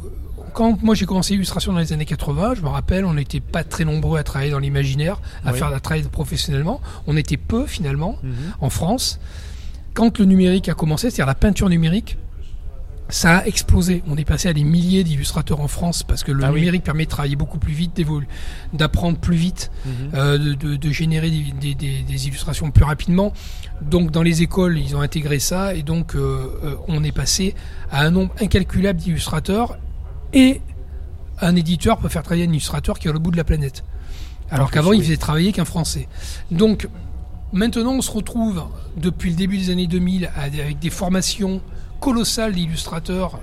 quand moi j'ai commencé l'illustration dans les années 80, je me rappelle, on n'était pas très nombreux à travailler dans l'imaginaire, à Oui. faire la travail professionnellement. On était peu finalement Mhm. en France. Quand le numérique a commencé, c'est-à-dire la peinture numérique, ça a explosé. On est passé à des milliers d'illustrateurs en France parce que le Ah oui. numérique permet de travailler beaucoup plus vite, d'apprendre plus vite, Mhm. euh, de, générer des, des- des- des illustrations plus rapidement. Donc dans les écoles, ils ont intégré ça et donc euh, euh, on est passé à un nombre incalculable d'illustrateurs et un éditeur peut faire travailler un illustrateur qui est l'autre bout de la planète. Alors qu'avant, il oui. faisait travailler qu'un Français. Donc maintenant, on se retrouve depuis le début des années 2000 à- avec des formations colossales d'illustrateurs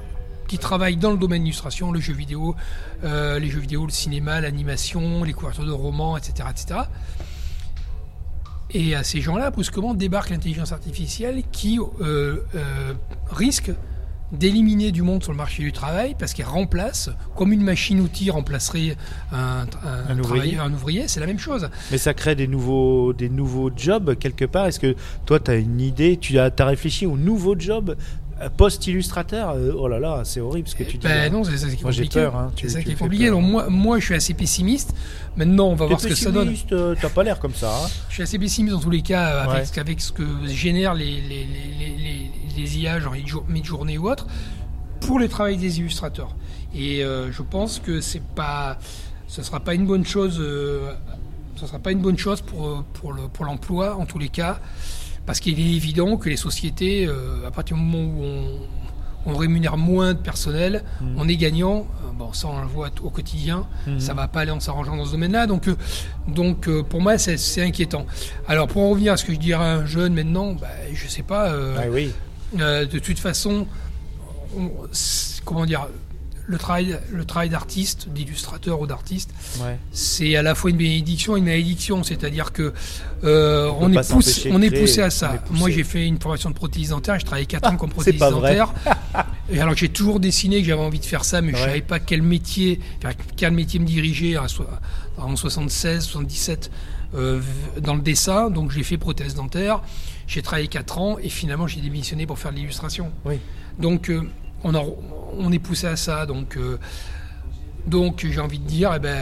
qui travaillent dans le domaine de l'illustration, le jeu vidéo, euh, les jeux vidéo, le cinéma, l'animation, les couvertures de romans, etc., etc. Et à ces gens-là, brusquement, débarque l'intelligence artificielle qui euh, euh, risque d'éliminer du monde sur le marché du travail parce qu'elle remplace, comme une machine-outil remplacerait un, un, Un ouvrier. c'est la même chose. Mais ça crée des nouveaux, des nouveaux jobs quelque part. Est-ce que toi, tu as une idée Tu as, as réfléchi aux nouveaux jobs euh, post-illustrateur? Euh, Oh là là, c'est horrible ce que tu dis. Ben non, c'est ça qui est compliqué. peur, hein. C'est ça qui est compliqué. Donc moi, moi, je suis assez pessimiste. Maintenant, on va voir ce que ça donne. pessimiste, euh, T'as pas l'air comme ça. hein. Je suis assez pessimiste dans tous les cas avec, Ouais. ce- avec ce que génèrent les, les, les, les, les IA, genre mid-jour- mid-journée ou autre, pour les travails des illustrateurs. Et euh, je pense que c'est pas, ce sera pas une bonne chose. euh, ce sera pas une bonne chose pour euh, pour le pour l'emploi en tous les cas, parce qu'il est évident que les sociétés, euh, à partir du moment où on, on rémunère moins de personnel, Mm. on est gagnant. Bon, ça on le voit au quotidien. Mhm. Ça va pas aller en s'arrangeant dans ce domaine-là. Donc, donc pour moi, c'est c'est inquiétant. Alors, pour en revenir à ce que je dirais à un jeune maintenant, bah, je sais pas. Ah oui. Euh, de toute façon, on- comment dire, le travail, le travail d'artiste, d'illustrateur ou d'artiste, Ouais. c'est à la fois une bénédiction et une malédiction. C'est-à-dire que euh, On est poussé, on est à ça. poussé. Moi, j'ai fait une formation de prothèse dentaire. J'ai travaillé 4 ans comme c'est prothésiste dentaire. Et alors que j'ai toujours dessiné, que j'avais envie de faire ça, mais je Ouais. savais pas quel métier, quel métier me diriger en 76, 77 euh, dans le dessin. Donc j'ai fait prothèse dentaire. J'ai travaillé 4 ans et finalement j'ai démissionné pour faire de l'illustration. Oui. Donc euh, on, a, on est poussé à ça. Donc, euh, donc j'ai envie de dire, eh ben,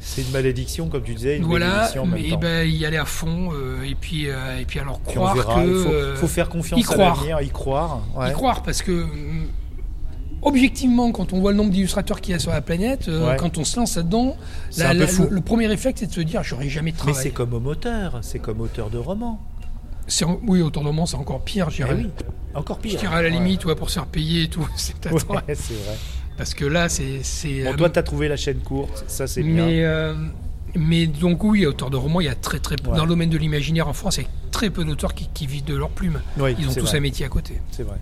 C'est une malédiction, comme tu disais, une voilà, mais temps. ben, y aller à fond euh, et puis et puis alors Puis croire verra. que Il faut, faut faire confiance y à croire. l'avenir, y croire. Ouais. y croire parce que hum, objectivement quand on voit le nombre d'illustrateurs qu'il y a sur la planète euh, Ouais. quand on se lance là-dedans la- la- le, le premier réflexe c'est de se dire j'aurais jamais de Mais c'est comme homme auteur, c'est comme auteur de roman. Oui autant de moments c'est encore pire je Eh oui, encore je pire. dirais à la limite ouais, pour se faire payer et tout c'est Ouais, vrai. c'est vrai. parce que là c'est c'est Bon, euh, t'as trouvé la chaîne courte, ça c'est bien. mais euh, mais donc oui auteur de romans il y a très très peu Ouais. dans le domaine de l'imaginaire en France il y a très peu d'auteurs qui, qui vivent de leur plume. Oui, Ils ont tous vrai. un métier à côté. C'est vrai.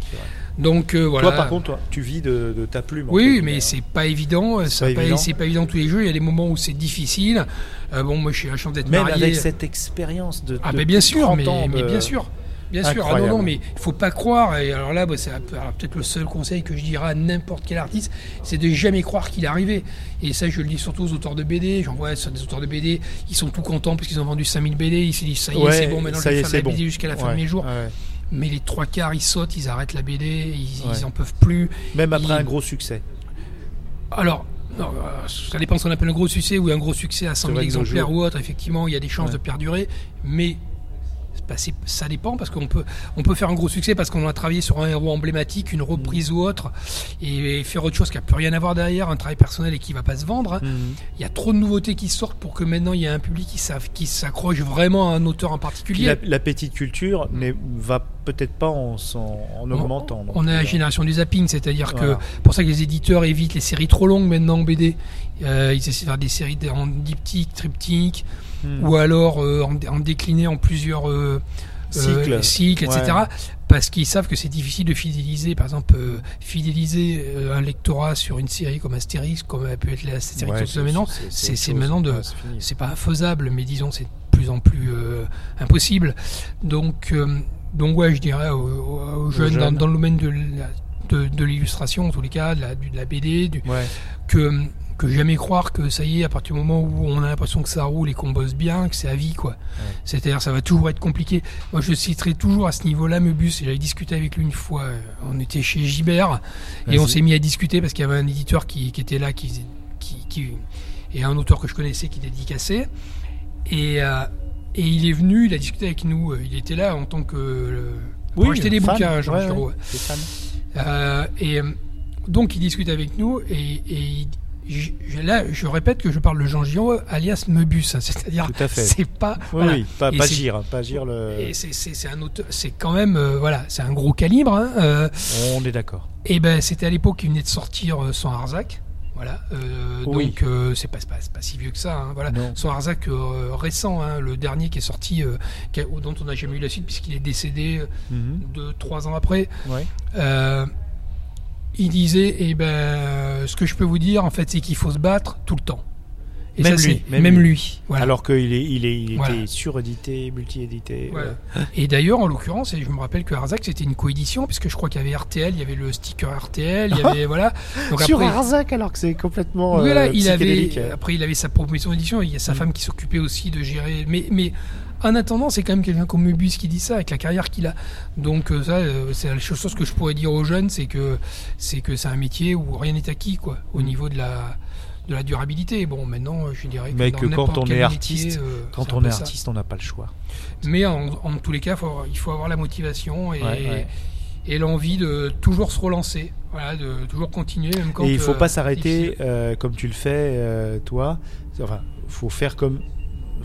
Donc euh, voilà. Toi, par contre, toi, tu vis de, de ta plume. Oui, mais hein. c'est pas évident. pas C'est pas, pas évident tous les jeux. Il y a des moments où c'est difficile. Euh, bon, moi, j'ai la chance d'être Même marié. avec cette expérience de. Ah, de mais bien sûr, 30 mais, ans mais bien sûr. Bien sûr, ah non, non, mais il faut pas croire. Et alors là, bah, c'est peut-être le seul conseil que je dirais à n'importe quel artiste, c'est de jamais croire qu'il est arrivé. Et ça, je le dis surtout aux auteurs de BD. J'en vois des auteurs de BD, ils sont tout contents parce qu'ils ont vendu 5000 BD. Ils se disent, ça y est, Ouais, c'est bon, maintenant ça je vais faire de la bon. BD jusqu'à la fin Ouais, de mes jours. ouais. Mais les trois quarts, ils sautent, ils arrêtent la BD, ils, ils en peuvent plus. Même après un gros succès. Alors, non, euh, ça dépend ce qu'on appelle un gros succès ou un gros succès à 100 C'est 000 vrai que nos exemplaires ou autre. Effectivement, il y a des chances de perdurer, mais bah, ça dépend parce qu'on peut, on peut faire un gros succès parce qu'on a travaillé sur un héros emblématique, une reprise ou autre, et faire autre chose qui a plus rien à voir derrière, un travail personnel et qui va pas se vendre. hein. Mhm. Il y a trop de nouveautés qui sortent pour que maintenant il y ait un public qui, s'accroche vraiment à un auteur en particulier. la, la petite culture n'est- va peut-être pas en, augmentant. On, on a la génération du zapping, c'est-à-dire Voilà. que pour ça que les éditeurs évitent les séries trop longues maintenant en BD. Euh, ils essaient de faire des séries en diptyque, triptyque, Mhm. ou alors euh, en, en décliné en plusieurs euh, Cycles. euh, cycles, etc. Ouais. Parce qu'ils savent que c'est difficile de fidéliser, par exemple, euh, fidéliser euh, un lectorat sur une série comme Astérix, comme a pu être la série Ouais, de maintenant. c'est- maintenant de- Ouais, c'est pas infaisable, mais disons c'est de plus en plus euh, impossible. Donc, euh, donc ouais, je dirais aux, aux- aux jeunes, Dans, jeunes. dans le domaine de de, de l'illustration, en tous les cas, de la, du- de la BD, du, Ouais. que, que jamais croire que ça y est, à partir du moment où on a l'impression que ça roule et qu'on bosse bien, que c'est à vie, quoi. C'est-à-dire, ça va toujours être compliqué. Moi, je citerai toujours à ce niveau-là Meubus, et j'avais discuté avec lui une fois. euh, On était chez Gibert, et on s'est mis à discuter parce qu'il y avait un éditeur qui, qui était là, qui, qui, qui- et un auteur que je connaissais qui dédicaçait. Et, euh, et il est venu, il a discuté avec nous. Il était là en tant que. euh, pour acheter des fan. bouquins, Jean Ouais. Euh, et euh, donc il discute avec nous et, et il- j- j- là je répète que je parle de Jean Giraud alias Meubus, hein, c'est-à-dire c'est pas Oui, voilà. oui, pas, pas Gire, pas Gire le. C'est- un auteur, c'est quand même euh, voilà, c'est un gros calibre. hein, euh, On est d'accord. et ben c'était à l'époque qu'il venait de sortir euh, son Arzac. Voilà, euh, Oui. donc euh, c'est pas, pas, pas si vieux que ça. hein, voilà, Non. son Arzac euh, récent, hein, le dernier qui est sorti, qui a- dont on n'a jamais eu la suite puisqu'il est décédé euh, Mhm. deux, trois ans après. Ouais. Il disait, eh ben, ce que je peux vous dire, en fait, c'est qu'il faut se battre tout le temps. Et Même ça, lui, même même, lui. lui. voilà. Alors qu'il est, il est, il était Voilà. surédité, multi-édité. Voilà. euh, Et d'ailleurs, en l'occurrence, et je me rappelle que Arzac c'était une coédition, puisque je crois qu'il y avait RTL, il y avait le sticker RTL, il y avait voilà. Donc Sur après, Arzac, alors que c'est complètement voilà, euh, il avait, après il avait sa proposition d'édition, il y a sa Mm. femme qui s'occupait aussi de gérer. Mais, mais en attendant, c'est quand même quelqu'un comme Möbius qui dit ça, avec la carrière qu'il a. Donc euh, ça, euh, c'est la chose que je pourrais dire aux jeunes, c'est que c'est que c'est un métier où rien n'est acquis, quoi, au niveau de la de la durabilité. Bon, maintenant, je dirais que, Mais que quand on est métier, artiste, euh, Quand on est ça. artiste, on n'a pas le choix. Mais en, en tous les cas, faut- il faut avoir la motivation et, Ouais, ouais. et l'envie de toujours se relancer, voilà, de toujours continuer, même quand. Et il faut euh, pas s'arrêter euh, comme tu le fais, toi. Enfin, faut faire comme.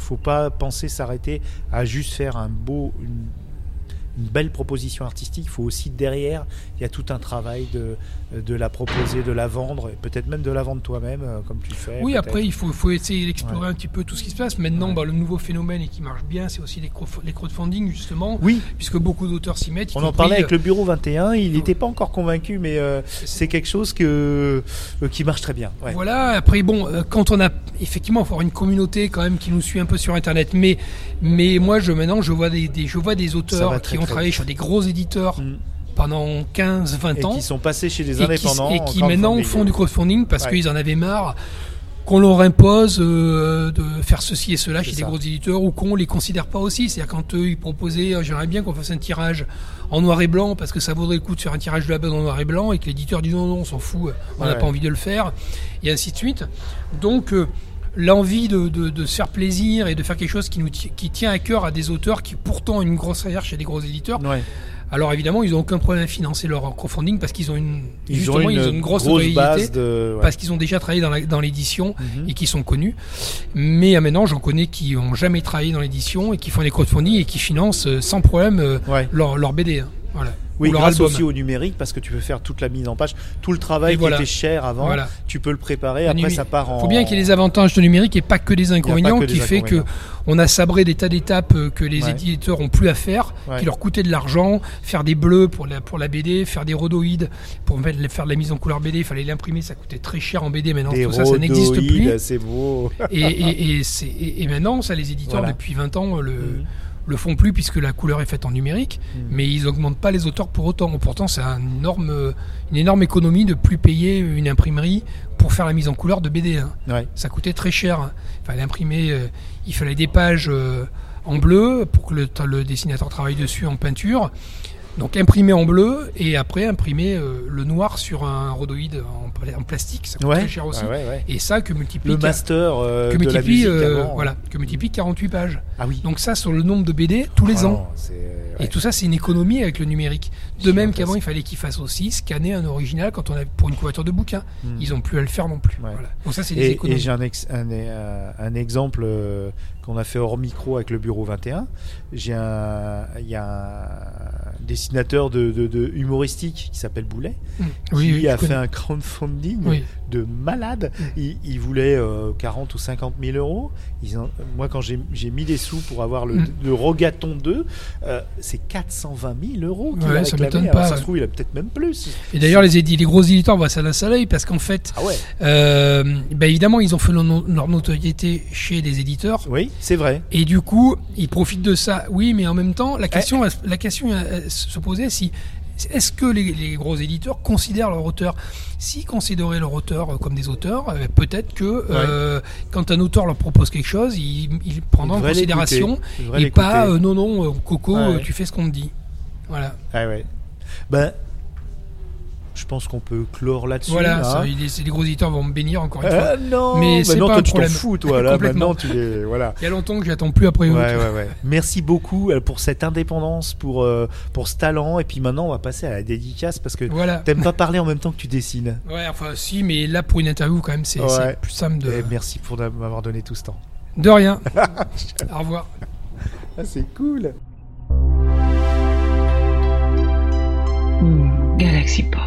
Faut pas penser s'arrêter à juste faire un beau, une, une belle proposition artistique. Il faut aussi derrière, il y a tout un travail de, de la proposer, de la vendre, et peut-être même de la vendre toi-même, euh, comme tu le fais. Oui, après, il faut, faut essayer d'explorer un petit peu tout ce qui se passe. Maintenant, Ouais. bah, le nouveau phénomène et qui marche bien, c'est aussi les, crowd- les crowdfunding, justement, Oui, puisque beaucoup d'auteurs s'y mettent. on en parlait avec euh, le bureau 21. Il n'était pas encore convaincu, mais euh, c'est- quelque chose que, euh, qui marche très bien. Ouais. Voilà, après, bon, euh, quand on a. Effectivement, il faut avoir une communauté quand même qui nous suit un peu sur Internet. Mais, mais moi, je, maintenant, je vois des, des- je vois des auteurs qui ont travaillé sur des gros éditeurs Mm. Pendant 15, 20 Et ans. qui sont passés chez des et qui, indépendants. et qui maintenant font du crowdfunding parce Ouais. qu'ils en avaient marre qu'on leur impose euh, de faire ceci et cela chez des gros éditeurs ou qu'on les considère pas aussi. C'est-à-dire quand eux ils proposaient, euh, j'aimerais bien qu'on fasse un tirage en noir et blanc parce que ça vaudrait le coup de faire un tirage de la base en noir et blanc et que l'éditeur dit non non on s'en fout, on n'a Ouais. pas envie de le faire et ainsi de suite. Donc euh, l'envie de, de- de se faire plaisir et de faire quelque chose qui nous qui tient à cœur à des auteurs qui pourtant ont une grosse carrière chez des gros éditeurs. Ouais. Alors évidemment ils n'ont aucun problème à financer leur crowdfunding parce qu'ils ont une Ils justement ont une, ils ont une grosse, grosse notoriété base de. ouais. parce qu'ils ont déjà travaillé dans la- dans l'édition Mhm. et qui sont connus. Mais euh, maintenant, j'en connais qui ont jamais travaillé dans l'édition et qui font des crowdfunding et qui financent euh, sans problème euh, Ouais. leur, leur BD. Voilà. Oui, Ou grâce aussi au numérique parce que tu peux faire toute la mise en page, tout le travail Et qui voilà. était cher avant, Voilà. tu peux le préparer. Le Après, ça part en. faut bien qu'il y ait des avantages de numérique et pas que des inconvénients que qui des fait que on a sabré des tas d'étapes euh, que les Ouais. éditeurs ont plus à faire, Ouais. qui leur coûtaient de l'argent, faire des bleus pour la, pour la BD, faire des rhodoïdes pour faire de la mise en couleur BD, il fallait l'imprimer, ça coûtait très cher en BD, maintenant Des tout ça, ça n'existe plus. C'est beau. Et, et, et, maintenant, ça, les éditeurs, Voilà. depuis 20 ans, le, Mhm. Le font plus puisque la couleur est faite en numérique, Mhm. mais ils augmentent pas les auteurs pour autant. Pourtant, c'est un énorme, une énorme économie de plus payer une imprimerie pour faire la mise en couleur de BD. hein. Ouais. Ça coûtait très cher. hein. Il fallait imprimer, euh, il fallait des pages euh, en bleu pour que le, le dessinateur travaille dessus en peinture. Donc imprimer en bleu et après imprimer euh, le noir sur un rhodoïde en, pla- en plastique, ça coûte Ouais. très cher aussi. Ouais, ouais, ouais. Et ça que multiplie, Le master euh, que de multiplie, euh, avant. voilà, que multiplie 48 pages. Ah oui. Donc ça sur le nombre de BD tous les Ah ans. non, Et tout ça, c'est une économie avec le numérique. De même qu'avant, il fallait qu'ils fassent aussi scanner un original quand on a pour une couverture de bouquin. Hmm. Ils ont plus à le faire non plus. Voilà. Donc ça, c'est des Et, et économies. j'ai un, ex- un, un- un exemple euh, qu'on a fait hors micro avec le bureau 21. J'ai un, il y a un dessinateur de, de- de humoristique qui s'appelle Boulet, Hmm. qui Oui, oui, a fait connais. un crowdfunding Oui. de malade. Il, il voulait euh, 40 ou 50 000 euros. Ils moi, quand j'ai mis des sous pour avoir le, Mm. le Rogaton 2, euh, c'est 420 000 euros qu'il Ouais, a ça réclamé. Alors, pas, ça ouais. se trouve, il a peut-être même plus. Et d'ailleurs, les, les gros éditeurs voient ça d'un seul œil parce qu'en fait, Ah ouais, euh, bah, évidemment, ils ont fait leur, no- leur notoriété chez des éditeurs. oui, c'est vrai. Et du coup, ils profitent de ça. Oui, mais en même temps, Eh. la question, la question euh, se posait si est-ce que les, les gros éditeurs considèrent leur auteur? S'ils considéraient leur auteur euh, comme des auteurs, euh, peut-être que euh, quand un auteur leur propose quelque chose, ils, ils prendront en considération et pas euh, non non Coco, Ouais. tu fais ce qu'on te dit. Voilà. Ah ouais. Ben, je pense qu'on peut clore là-dessus. Voilà, hein. ça, c'est- les gros éditeurs vont me bénir encore une fois. Ah non, Mais c'est maintenant, pas toi, un tu t'en problème. fous, toi, là. Maintenant, tu es. Voilà. Il y a longtemps que j'attends plus après. Ouais, ouais, ouais. Merci beaucoup euh, pour cette indépendance, pour, euh, pour ce talent. Et puis maintenant, on va passer à la dédicace parce que Voilà. t'aimes pas parler en même temps que tu dessines. Ouais, enfin si, mais là pour une interview quand même, c'est Ouais. c'est plus simple de. Et merci pour m'avoir donné tout ce temps. De rien. Au revoir. Ah, c'est cool. Hmm, Galaxy Pop.